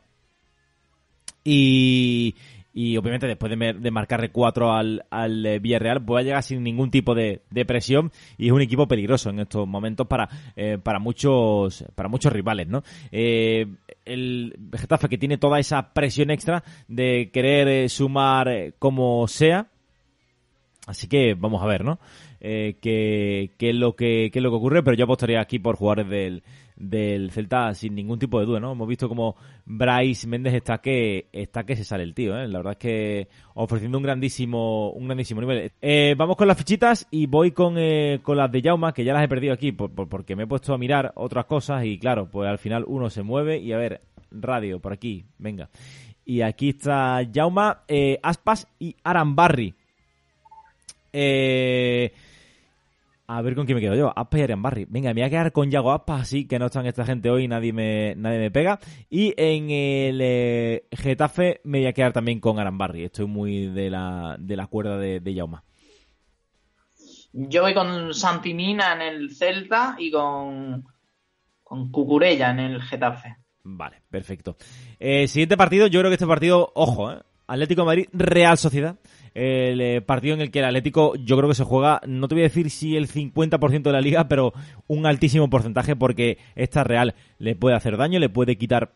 Y, y obviamente después de, de marcarle 4 al, eh, Villarreal puede llegar sin ningún tipo de, presión y es un equipo peligroso en estos momentos para, eh, muchos para muchos rivales ¿no? Eh, el Getafe que tiene toda esa presión extra de querer sumar como sea así que vamos a ver ¿no? Qué, qué, es lo que, qué es lo que ocurre pero yo apostaría aquí por jugadores del del Celta sin ningún tipo de duda, ¿no? Hemos visto como Bryce Méndez está que está que se sale el tío, ¿eh? La verdad es que ofreciendo un grandísimo un grandísimo nivel. Eh, vamos con las fichitas y voy con, eh, con las de Jauma, que ya las he perdido aquí porque me he puesto a mirar otras cosas y claro, pues al final uno se mueve y a ver, radio por aquí, venga. Y aquí está Jauma, eh, Aspas y Arambarri. Eh a ver con quién me quedo yo. Aspas y Arian Barry. Venga, me voy a quedar con Yago Aspas, así que no están esta gente hoy, nadie me, nadie me pega. Y en el eh, Getafe me voy a quedar también con Aran Barry. Estoy muy de la, de la cuerda de, de Yauma. Yo voy con Santimina en el Celta y con, con Cucurella en el Getafe. Vale, perfecto. Eh, siguiente partido, yo creo que este partido, ojo, eh, Atlético de Madrid, Real Sociedad el eh, partido en el que el Atlético yo creo que se juega, no te voy a decir si el 50% de la liga, pero un altísimo porcentaje porque esta Real le puede hacer daño, le puede quitar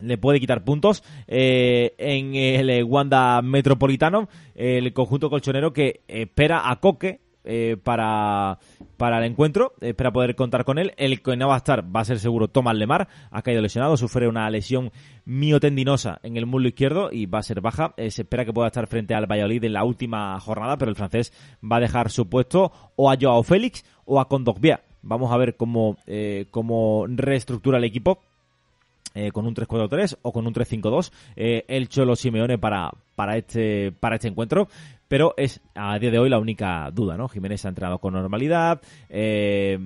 le puede quitar puntos eh, en el Wanda Metropolitano el conjunto colchonero que espera a Coque eh, para, para el encuentro, espera poder contar con él. El que no va a estar va a ser seguro Tomás Lemar, ha caído lesionado, sufre una lesión miotendinosa en el muslo izquierdo y va a ser baja. Eh, se espera que pueda estar frente al Valladolid en la última jornada, pero el francés va a dejar su puesto o a Joao Félix o a Condogbia. Vamos a ver cómo, eh, cómo reestructura el equipo. con un 3-4-3 o con un 3-5-2 el Cholo Simeone para, para, este, para este encuentro pero es a día de hoy la única duda, ¿no? Jiménez ha entrado con normalidad. Eh,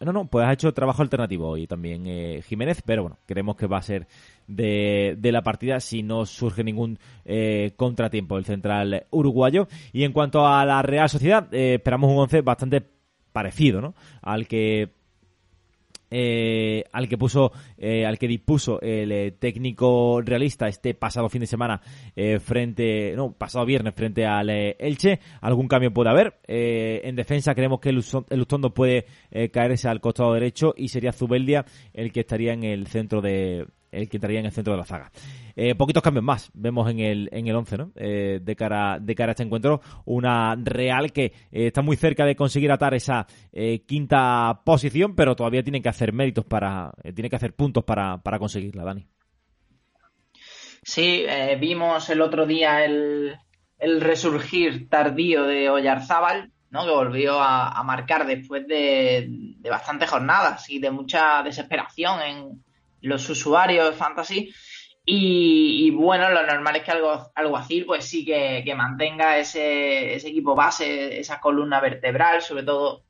no, no, pues ha hecho trabajo alternativo hoy también eh, Jiménez, pero bueno, creemos que va a ser de, la partida si no surge ningún eh, contratiempo el central uruguayo. Y en cuanto a la Real Sociedad, esperamos un once bastante parecido, ¿no? Al que eh, al que puso, eh, al que dispuso el eh, técnico realista este pasado fin de semana frente, no, pasado viernes frente al Elche. Algún cambio puede haber. en defensa creemos que el, Lustondo puede caerse al costado derecho y sería Zubeldia el que estaría en el centro de, el que entraría en el centro de la zaga. Eh, poquitos cambios más vemos en el, en el 11, ¿no? Eh, de, cara, de cara a este encuentro, una Real que eh, está muy cerca de conseguir atar esa quinta posición, pero todavía tiene que hacer méritos para, tiene que hacer puntos para, para conseguirla, Dani. Sí, vimos el otro día el, el resurgir tardío de Oyarzábal, ¿no? que volvió a, marcar después de, de, bastantes jornadas y de mucha desesperación en los usuarios de Fantasy. Y, bueno, lo normal es que algo, algo así, pues sí que, mantenga ese, ese, equipo base, esa columna vertebral, sobre todo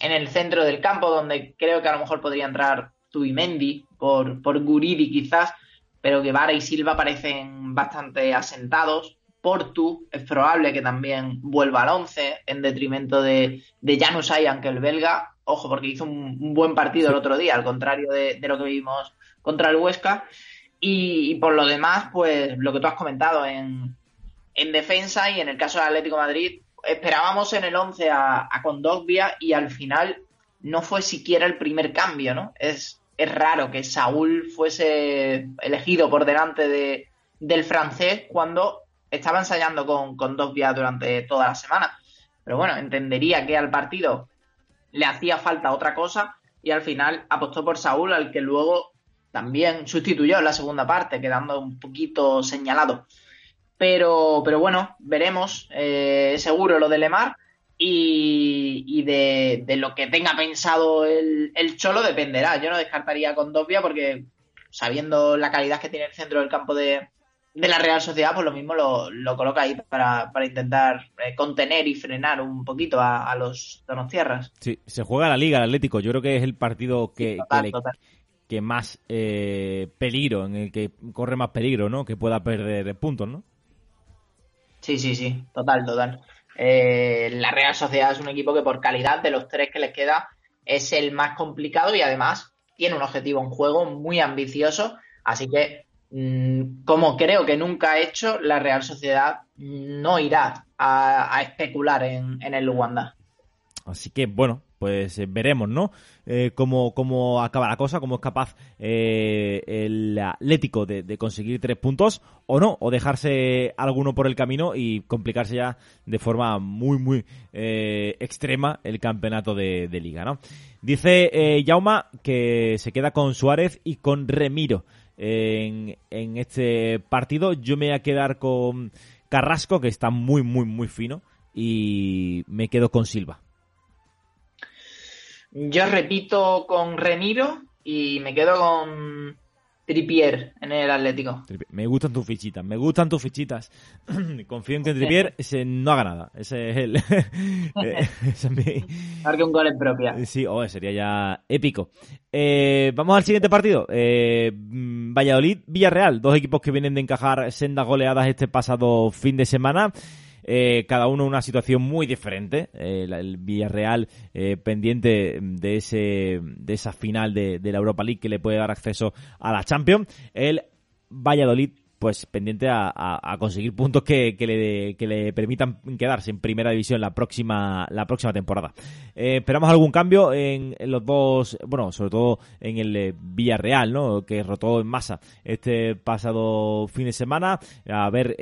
en el centro del campo, donde creo que a lo mejor podría entrar Tubimendi por, por Guridi quizás, pero Guevara y Silva parecen bastante asentados. Portu es probable que también vuelva al 11 en detrimento de, de Janus aunque el belga, ojo, porque hizo un, buen partido el otro día, al contrario de, de lo que vimos contra el Huesca. Y, por lo demás, pues lo que tú has comentado, en, en defensa y en el caso del Atlético Madrid esperábamos en el 11 a, a Condogbia y al final no fue siquiera el primer cambio, ¿no? Es, es raro que Saúl fuese elegido por delante de, del francés cuando estaba ensayando con, con Dogbia durante toda la semana. Pero bueno, entendería que al partido le hacía falta otra cosa y al final apostó por Saúl, al que luego también sustituyó en la segunda parte, quedando un poquito señalado. Pero, pero bueno, veremos. Eh, seguro lo de Lemar. Y, de, lo que tenga pensado el, el, Cholo dependerá. Yo no descartaría con Dobia porque sabiendo la calidad que tiene el centro del campo de, de la Real Sociedad, pues lo mismo lo, lo coloca ahí para, para intentar eh, contener y frenar un poquito a, los Donostierras. Sí, se juega la Liga, el Atlético. Yo creo que es el partido que, que, más eh, peligro, en el que corre más peligro, ¿no? Que pueda perder puntos, ¿no? Sí, sí, sí, total, total. Eh, la Real Sociedad es un equipo que por calidad de los tres que les queda es el más complicado y además tiene un objetivo en juego muy ambicioso. Así que, mm, como creo que nunca ha hecho, la Real Sociedad no irá a, especular en, en el Luanda. Así que, bueno, pues eh, veremos, ¿no? Eh, cómo, cómo, acaba la cosa, cómo es capaz eh, el Atlético de, conseguir tres puntos o no, o dejarse alguno por el camino y complicarse ya de forma muy, muy extrema el campeonato de, liga, ¿no? Dice Yauma que se queda con Suárez y con Remiro en, en este partido. Yo me voy a quedar con Carrasco, que está muy, muy, muy fino, y me quedo con Silva. Yo repito con Remiro y me quedo con Tripier en el Atlético. Me gustan tus fichitas, me gustan tus fichitas. [CLEARS THROAT] Confío en que Tripier se no haga nada. Ese es el. [LAUGHS] Eh, ese un gol en propia. Sí, oh, sería ya épico. Eh, vamos al siguiente partido. Eh, Valladolid-Villarreal. Dos equipos que vienen de encajar sendas goleadas este pasado fin de semana. Eh, cada uno una situación muy diferente. Eh, el Villarreal eh, pendiente de ese de esa final de, la Europa League que le puede dar acceso a la Champions. El Valladolid pues pendiente a, conseguir puntos que, le, que, le, permitan quedarse en primera división la próxima la próxima temporada. esperamos algún cambio en, los dos, bueno, sobre todo en el Villarreal, ¿no? Que rotó en masa este pasado fin de semana. A ver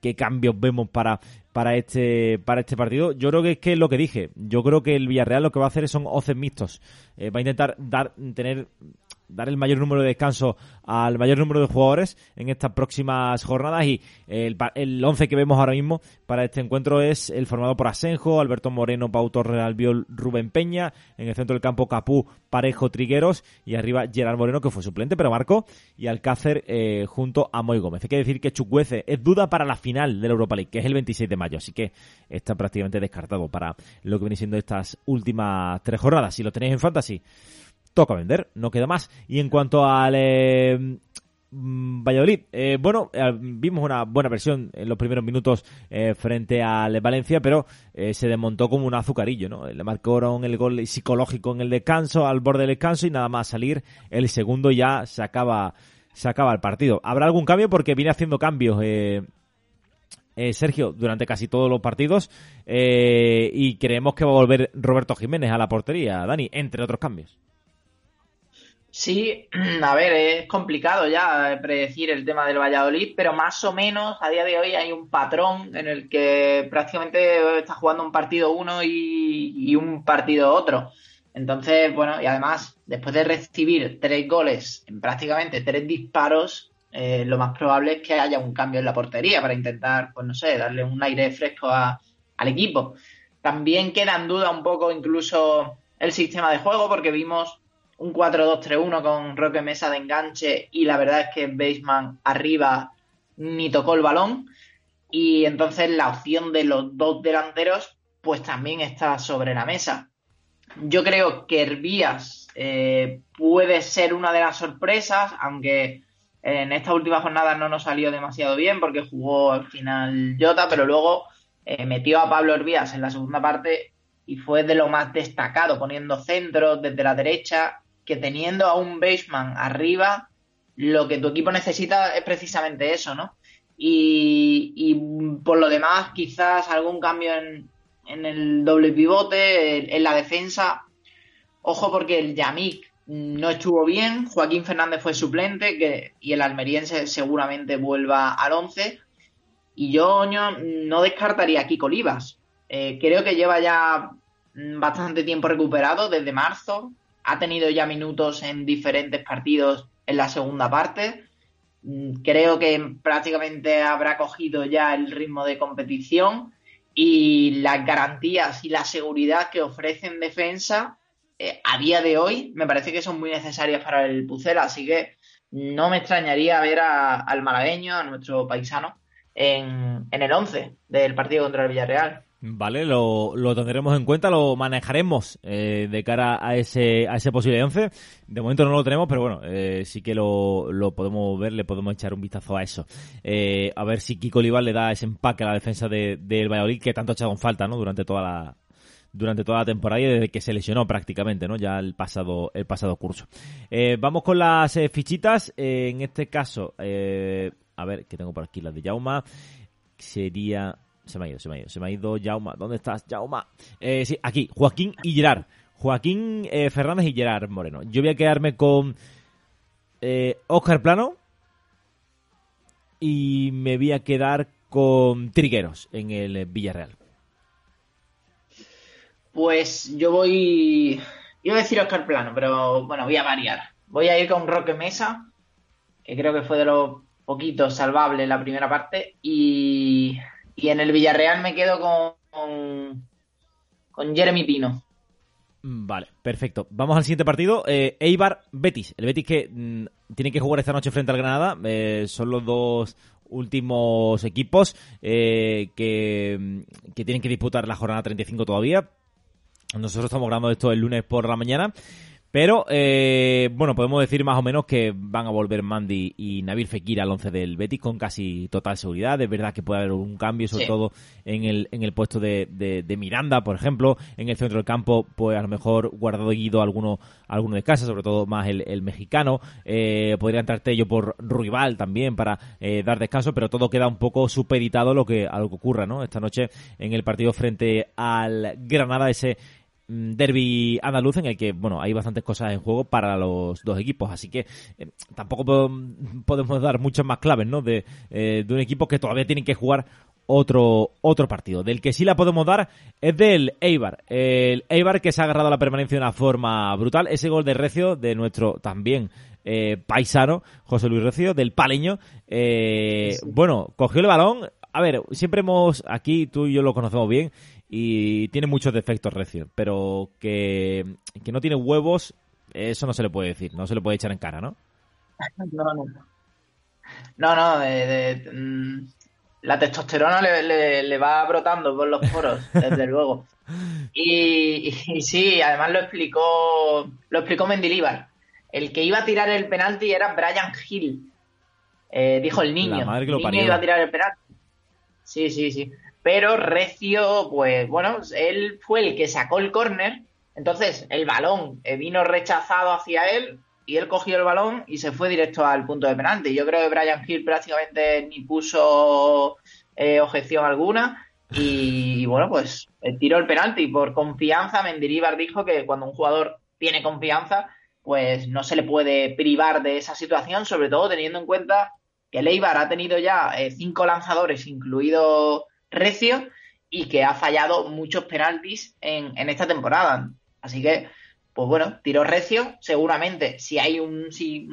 qué cambios vemos para, para este para este partido. Yo creo que es que lo que dije. Yo creo que el Villarreal lo que va a hacer son 11 mixtos. Eh, va a intentar dar tener dar el mayor número de descanso al mayor número de jugadores en estas próximas jornadas y el, el once que vemos ahora mismo para este encuentro es el formado por Asenjo, Alberto Moreno, Pau Torres, Albiol, Rubén Peña, en el centro del campo Capú, Parejo, Trigueros y arriba Gerard Moreno que fue suplente pero marcó y Alcácer eh, junto a Moy Gómez. Hay que decir que Chucuece es duda para la final de la Europa League que es el 26 de mayo así que está prácticamente descartado para lo que viene siendo estas últimas tres jornadas. Si lo tenéis en Fantasy toca vender, no queda más. Y en cuanto al eh, mm, Valladolid, eh, bueno, eh, vimos una buena versión en los primeros minutos frente al Valencia, pero se desmontó como un azucarillo, ¿no? Le marcaron el gol psicológico en el descanso, al borde del descanso y nada más salir el segundo ya se acaba, se acaba el partido. ¿Habrá algún cambio? Porque viene haciendo cambios Sergio durante casi todos los partidos y creemos que va a volver Roberto Jiménez a la portería, Dani, entre otros cambios. Sí, [CLEARS THROAT] a ver, es complicado ya predecir el tema del Valladolid, pero más o menos a día de hoy hay un patrón en el que prácticamente está jugando un partido uno y, un partido otro. Entonces, bueno, y además, después de recibir tres goles en prácticamente tres disparos, eh, lo más probable es que haya un cambio en la portería para intentar, pues no sé, darle un aire fresco al equipo. También queda en duda un poco incluso el sistema de juego, porque vimos un 4-2-3-1 con Roque Mesa de enganche y la verdad es que Baseman arriba ni tocó el balón y entonces la opción de los dos delanteros pues también está sobre la mesa. Yo creo que Herbías eh, puede ser una de las sorpresas, aunque en esta última jornada no nos salió demasiado bien porque jugó al final Jota, pero luego eh, metió a Pablo Herbías en la segunda parte y fue de lo más destacado, poniendo centros desde la derecha que teniendo a un baseman arriba, lo que tu equipo necesita es precisamente eso, ¿no? Y, por lo demás, quizás algún cambio en, el doble pivote, en la defensa. Ojo porque el Yamik no estuvo bien, Joaquín Fernández fue suplente y el almeriense seguramente vuelva al 11. Y yo no descartaría a Kiko Olivas. Eh, creo que lleva ya bastante tiempo recuperado desde marzo. Ha tenido ya minutos en diferentes partidos en la segunda parte. Mm, creo que prácticamente habrá cogido ya el ritmo de competición y las garantías y la seguridad que ofrecen defensa eh, a día de hoy me parece que son muy necesarias para el Pucela, así que no me extrañaría ver al malagueño, a nuestro paisano, en, el 11 del partido contra el Villarreal. Vale, lo, tendremos en cuenta, lo manejaremos eh, de cara a ese, a ese posible 11. De momento no lo tenemos, pero bueno, eh, sí que lo, podemos ver, le podemos echar un vistazo a eso. a ver si Kiko Olivar le da ese empaque a la defensa del de, Valladolid que tanto ha echado en falta ¿no? durante toda la, durante toda la temporada y desde que se lesionó prácticamente, ¿no? Ya el pasado, el pasado curso. Eh, vamos con las eh, fichitas. Eh, en este caso, a ver, que tengo por aquí las de Jauma. Sería. Se me ha ido, se me ha ido, se me ha ido Jauma. ¿Dónde estás, Jauma? sí, aquí, Joaquín y Gerard. Joaquín Fernández y Gerard Moreno. Yo voy a quedarme con Oscar Plano. Y me voy a quedar con Trigueros en el Villarreal. Pues yo voy. Iba a decir Oscar Plano, pero bueno, voy a variar. Voy a ir con Roque Mesa, que creo que fue de los poquitos salvables la primera parte. Y, y en el Villarreal me quedo con, con, Jeremy Pino. Vale, perfecto. Vamos al siguiente partido. Eh, Eibar Betis. El Betis que mm, tiene que jugar esta noche frente al Granada. Eh, son los dos últimos equipos eh, que, mm, que tienen que disputar la jornada 35 todavía. Nosotros estamos grabando esto el lunes por la mañana. Pero, eh, bueno, podemos decir más o menos que van a volver Mandy y Nabil Fekir al 11 del Betis con casi total seguridad. Es verdad que puede haber un cambio, sobre todo en el, en el puesto de, de, Miranda, por ejemplo. En el centro del campo, pues a lo mejor guardado Guido alguno, alguno de casa, sobre todo más el, mexicano. Eh, podría entrar Tello por Ruibal también para eh, dar descanso, pero todo queda un poco supeditado a lo que, a lo que ocurra, ¿no? Esta noche en el partido frente al Granada, ese derby andaluz en el que bueno hay bastantes cosas en juego para los dos equipos. Así que eh, tampoco podemos dar muchas más claves no de, eh, de un equipo que todavía tienen que jugar otro otro partido. Del que sí la podemos dar es del Eibar. El Eibar que se ha agarrado a la permanencia de una forma brutal. Ese gol de Recio de nuestro también eh, paisano José Luis Recio del Paleño bueno cogió el balón. A ver siempre hemos aquí tú y yo lo conocemos bien y tiene muchos defectos Recio, pero que, no tiene huevos, eso no se le puede decir, no se le puede echar en cara, ¿no? [LAUGHS] No, no. No, no, mm, la testosterona le, va brotando por los poros, [LAUGHS] desde luego. Y, sí, además lo explicó, lo explicó Mendilibar. El que iba a tirar el penalti era Brian Hill. Eh, dijo el niño. el niño iba a tirar el penalti. Sí, sí, sí pero Recio, pues bueno, él fue el que sacó el córner, entonces el balón eh, vino rechazado hacia él y él cogió el balón y se fue directo al punto de penalti. Yo creo que Brian Hill prácticamente ni puso eh, objeción alguna y, bueno, pues eh, tiró el penalti por confianza. Mendilibar dijo que cuando un jugador tiene confianza, pues no se le puede privar de esa situación, sobre todo teniendo en cuenta que Leibar ha tenido ya cinco lanzadores, incluido recio y que ha fallado muchos penaltis en, esta temporada. Así que, pues bueno, tiro recio. Seguramente, si hay un, si,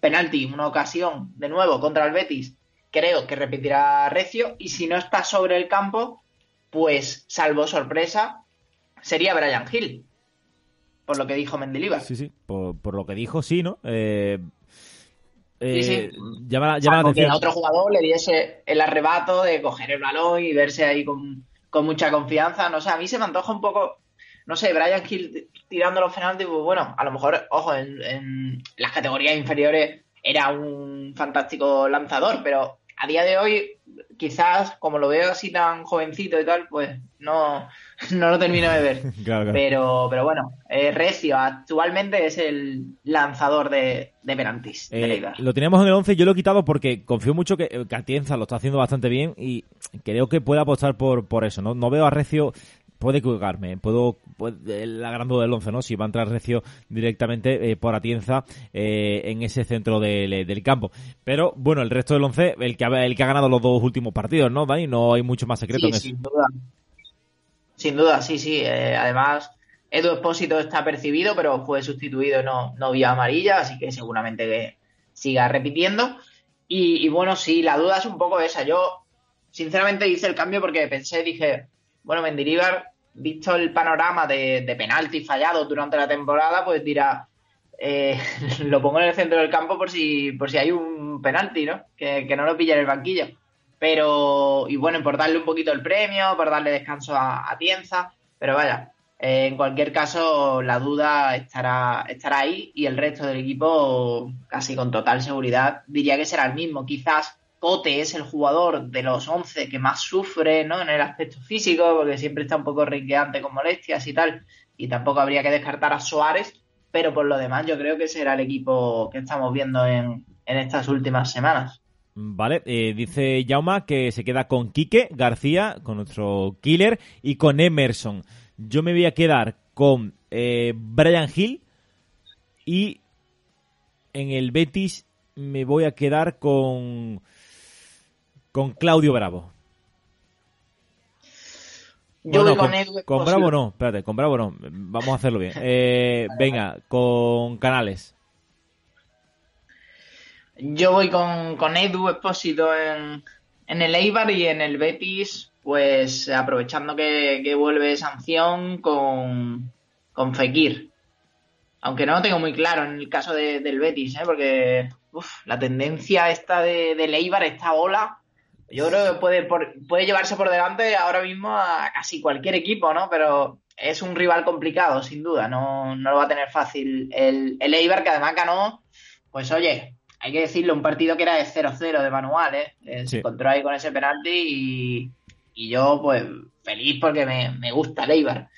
penalti, una ocasión de nuevo contra el Betis, creo que repetirá recio. Y si no está sobre el campo, pues salvo sorpresa, sería Brian Hill. Por lo que dijo Mendilibar. Sí, sí, por, lo que dijo, sí, ¿no? Eh, sí, sí. Eh, llama, a otro jugador le diese el arrebato de coger el balón y verse ahí con, mucha confianza. No sé, a mí se me antoja un poco, no sé, Brian Hill tirando los penaltis, pues bueno, a lo mejor, ojo, en, las categorías inferiores era un fantástico lanzador, pero a día de hoy quizás, como lo veo así tan jovencito y tal, pues no, no lo termino de ver. [LAUGHS] Pero, pero bueno, eh, Recio actualmente es el lanzador de, de penaltis. Eh, lo teníamos en el 11, yo lo he quitado porque confío mucho que, que Atienza lo está haciendo bastante bien y creo que puede apostar por, por eso. ¿no? no veo a Recio puede equivocarme, puedo, la gran duda del 11, ¿no? Si va a entrar Recio directamente eh, por Atienza eh, en ese centro del, del, campo. Pero bueno, el resto del 11, el que, ha, el que ha ganado los dos últimos partidos, ¿no, Dani? No hay mucho más secreto en sin Duda. Sin duda, sí, sí. Eh, además, Edu Espósito está percibido, pero fue sustituido no, no vía amarilla, así que seguramente que siga repitiendo. Y, y bueno, sí, la duda es un poco esa. Yo, sinceramente, hice el cambio porque pensé, dije, bueno, Mendilibar, visto el panorama de, de penaltis fallados durante la temporada, pues dirá, eh, [LAUGHS] lo pongo en el centro del campo por si, por si hay un penalti, ¿no? Que, no lo pilla en el banquillo. Pero, y bueno, por darle un poquito el premio, por darle descanso a, Tienza, pero vaya, eh, en cualquier caso, la duda estará, estará ahí y el resto del equipo, casi con total seguridad, diría que será el mismo. Quizás Cote es el jugador de los 11 que más sufre ¿no? en el aspecto físico, porque siempre está un poco rinqueante con molestias y tal, y tampoco habría que descartar a Suárez, pero por lo demás yo creo que será el equipo que estamos viendo en, estas últimas semanas. Vale, eh, dice Jauma que se queda con Quique García, con nuestro killer, y con Emerson. Yo me voy a quedar con eh, Brian Hill y en el Betis me voy a quedar con con Claudio Bravo. Yo voy con, Edu Con Bravo no, espérate, con Bravo no. Vamos a hacerlo bien. [LAUGHS] Eh, venga, con Canales. Yo voy con, con Edu Expósito en, en el Eibar y en el Betis, pues aprovechando que, que vuelve sanción con, con Fekir. Aunque no lo tengo muy claro en el caso del Betis, ¿eh? porque la tendencia esta de, de Eibar, esta ola, yo creo que puede, puede llevarse por delante ahora mismo a casi cualquier equipo, ¿no? Pero es un rival complicado, sin duda. No, no lo va a tener fácil el, el Eibar, que además ganó, pues oye, hay que decirlo, un partido que era de 0-0 de manual, ¿eh? se encontró ahí con ese penalti y, y yo, pues, feliz porque me, me gusta el Eibar.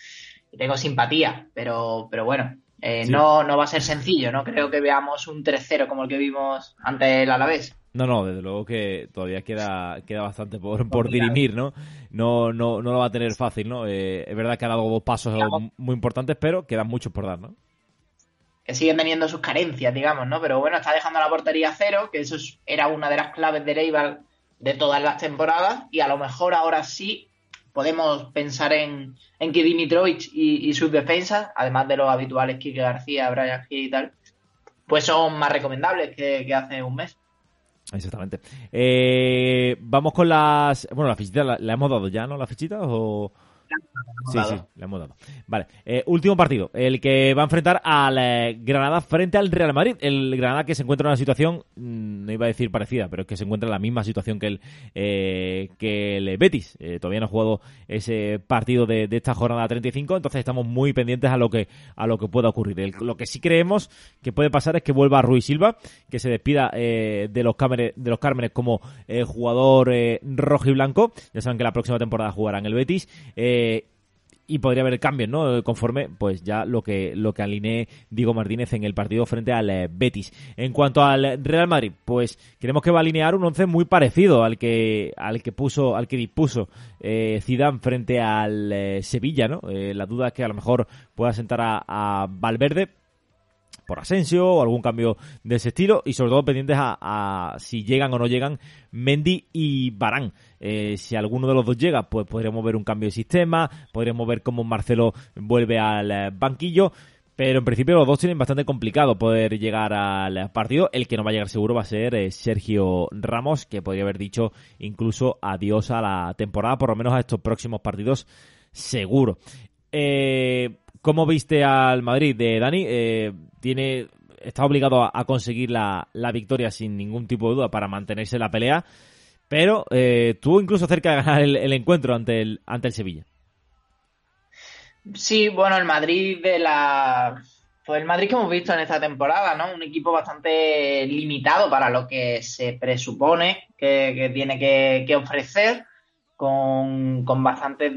Y tengo simpatía, pero, pero bueno, eh, no, no va a ser sencillo, ¿no? Creo que veamos un 3-0 como el que vimos ante el Alavés. No, no, desde luego que todavía queda, queda bastante por, por dirimir, ¿no? No, no, no lo va a tener fácil, ¿no? Eh, es verdad que ha dado dos pasos muy importantes, pero quedan muchos por dar, ¿no? Que siguen teniendo sus carencias, digamos, ¿no? Pero bueno, está dejando la portería cero, que eso era una de las claves de Eibar de todas las temporadas, y a lo mejor ahora sí podemos pensar en, en que Dimitrovic y, sus defensas, además de los habituales Kike García, Brian Gil y tal, pues son más recomendables que, que hace un mes. Exactamente. Eh, vamos con las. Bueno, la fichita la, hemos dado ya, ¿no? ¿Las fichitas o.? Sí, sí, le hemos dado. Vale, eh, último partido, el que va a enfrentar al eh, Granada frente al Real Madrid. El Granada que se encuentra en una situación, mm, no iba a decir parecida, pero es que se encuentra en la misma situación que el, eh, que el Betis. todavía no ha jugado ese partido de, esta jornada 35, entonces estamos muy pendientes a lo que, a lo que pueda ocurrir. lo que sí creemos que puede pasar es que vuelva Ruiz Silva, que se despida de los Cármenes, de los Cármenes como jugador rojo y blanco. Ya saben que la próxima temporada jugará en el Betis. Eh, y podría haber cambios, ¿no? Conforme, pues ya lo que lo que alinee Diego Martínez en el partido frente al eh, Betis. En cuanto al Real Madrid, pues creemos que va a alinear un once muy parecido al que al que puso al que dispuso eh, Zidane frente al eh, Sevilla, ¿no? la duda es que a lo mejor pueda sentar a Valverde, por Asensio o algún cambio de ese estilo y sobre todo pendientes a, si llegan o no llegan Mendy y Barán. Eh, si alguno de los dos llega, pues podríamos ver un cambio de sistema, podríamos ver cómo Marcelo vuelve al eh, banquillo. Pero en principio los dos tienen bastante complicado poder llegar al partido. El que no va a llegar seguro va a ser eh, Sergio Ramos, que podría haber dicho incluso adiós a la temporada, por lo menos a estos próximos partidos seguro. Eh, ¿Cómo viste al Madrid de Dani? Tiene está obligado a, conseguir la, victoria sin ningún tipo de duda para mantenerse en la pelea, pero eh, tuvo incluso cerca de ganar el, encuentro ante el, ante el Sevilla. Sí, bueno, el Madrid de la Pues el Madrid que hemos visto en esta temporada, ¿no? Un equipo bastante limitado para lo que se presupone que, tiene que, ofrecer, con, con bastantes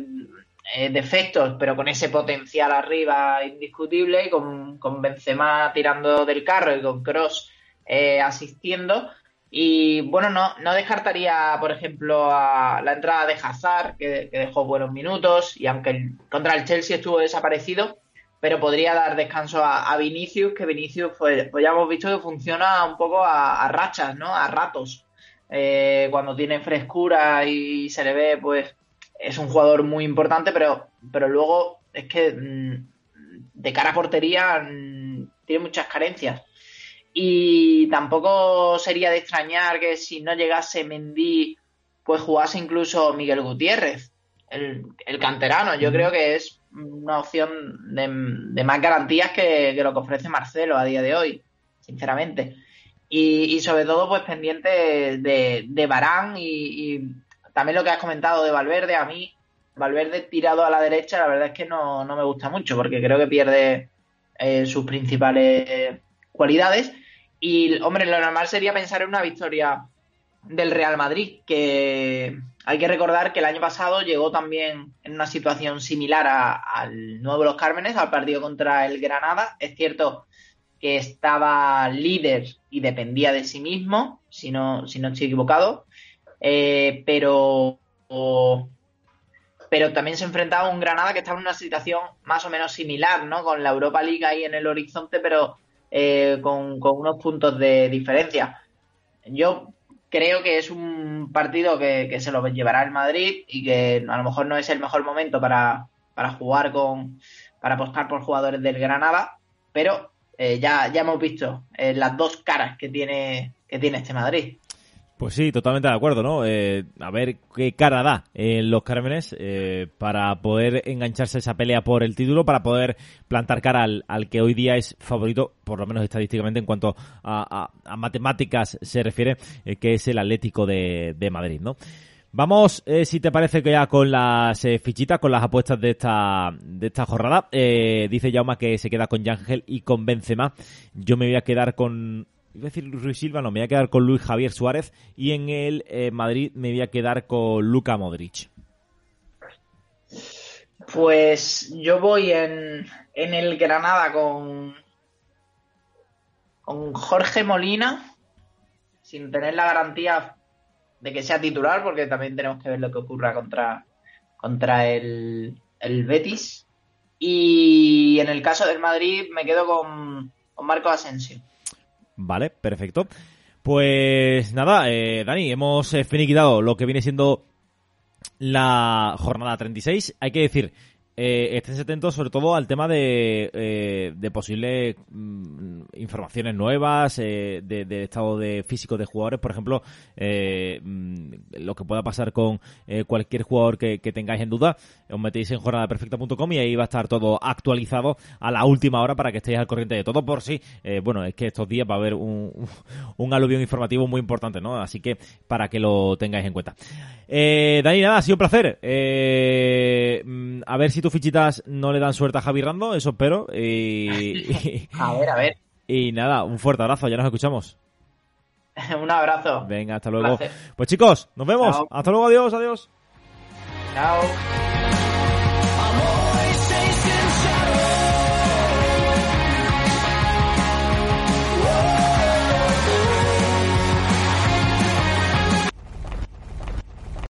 eh, defectos, pero con ese potencial arriba indiscutible y con, con Benzema tirando del carro y con Cross eh, asistiendo. Y bueno, no, no descartaría, por ejemplo, a la entrada de Hazard, que, dejó buenos minutos, y aunque contra el Chelsea estuvo desaparecido, pero podría dar descanso a, Vinicius, que Vinicius, pues, pues, ya hemos visto que funciona un poco a, rachas, ¿no? A ratos. Eh, cuando tiene frescura y se le ve, pues es un jugador muy importante, pero, pero luego es que mm, de cara a portería mm, tiene muchas carencias. Y tampoco sería de extrañar que si no llegase Mendy, pues jugase incluso Miguel Gutiérrez, el, canterano. Yo creo que es una opción de, más garantías que, lo que ofrece Marcelo a día de hoy, sinceramente. Y, sobre todo, pues pendiente de, de Barán y, también lo que has comentado de Valverde, a mí, Valverde tirado a la derecha, la verdad es que no, no me gusta mucho, porque creo que pierde eh, sus principales cualidades. Y, hombre, lo normal sería pensar en una victoria del Real Madrid, que hay que recordar que el año pasado llegó también en una situación similar al nuevo Los Cármenes, al partido contra el Granada. Es cierto que estaba líder y dependía de sí mismo, si no, si no estoy equivocado, eh, pero, pero también se enfrentaba a un Granada que estaba en una situación más o menos similar, ¿no? Con la Europa League ahí en el horizonte, pero eh, con, unos puntos de diferencia. Yo creo que es un partido que, se lo llevará el Madrid y que a lo mejor no es el mejor momento para, para jugar con, para apostar por jugadores del Granada, pero eh, ya, ya hemos visto eh, las dos caras que tiene, que tiene este Madrid. Pues sí, totalmente de acuerdo, ¿no? Eh, a ver qué cara da en los Cármenes eh, para poder engancharse esa pelea por el título, para poder plantar cara al, al que hoy día es favorito, por lo menos estadísticamente en cuanto a, a, matemáticas se refiere, eh, que es el Atlético de, de Madrid, ¿no? Vamos, eh, si te parece que ya con las eh, fichitas, con las apuestas de esta, de esta jornada. Eh, dice Jauma que se queda con Yangel y con Benzema. Yo me voy a quedar con Iba a decir Luis Silva, no, me voy a quedar con Luis Javier Suárez y en el eh, Madrid me voy a quedar con Luca Modric. Pues yo voy en, en el Granada con, con Jorge Molina, sin tener la garantía de que sea titular, porque también tenemos que ver lo que ocurra contra, contra el, el Betis. Y en el caso del Madrid me quedo con, con Marco Asensio. Vale, perfecto. Pues nada, eh, Dani, hemos eh, finiquitado lo que viene siendo la jornada 36. Hay que decir eh, estén atentos sobre todo al tema de, eh, de posibles mm, informaciones nuevas, eh, de, estado de físico de jugadores, por ejemplo, eh, mm, lo que pueda pasar con cualquier jugador que, tengáis en duda, os metéis en jornadaperfecta.com y ahí va a estar todo actualizado a la última hora para que estéis al corriente de todo por si, bueno, es que estos días va a haber un, [LAUGHS] un aluvión informativo muy importante, ¿no? Así que para que lo tengáis en cuenta. Dani, nada, ha sido un placer. Mm, a ver si tus fichitas no le dan suerte a Javi Rando, eso espero. Y, [LAUGHS] a ver, a ver. Y nada, un fuerte abrazo, ya nos escuchamos. [LAUGHS] un abrazo. Venga, hasta luego. Pues chicos, nos vemos. Hasta luego, adiós, adiós. Chao.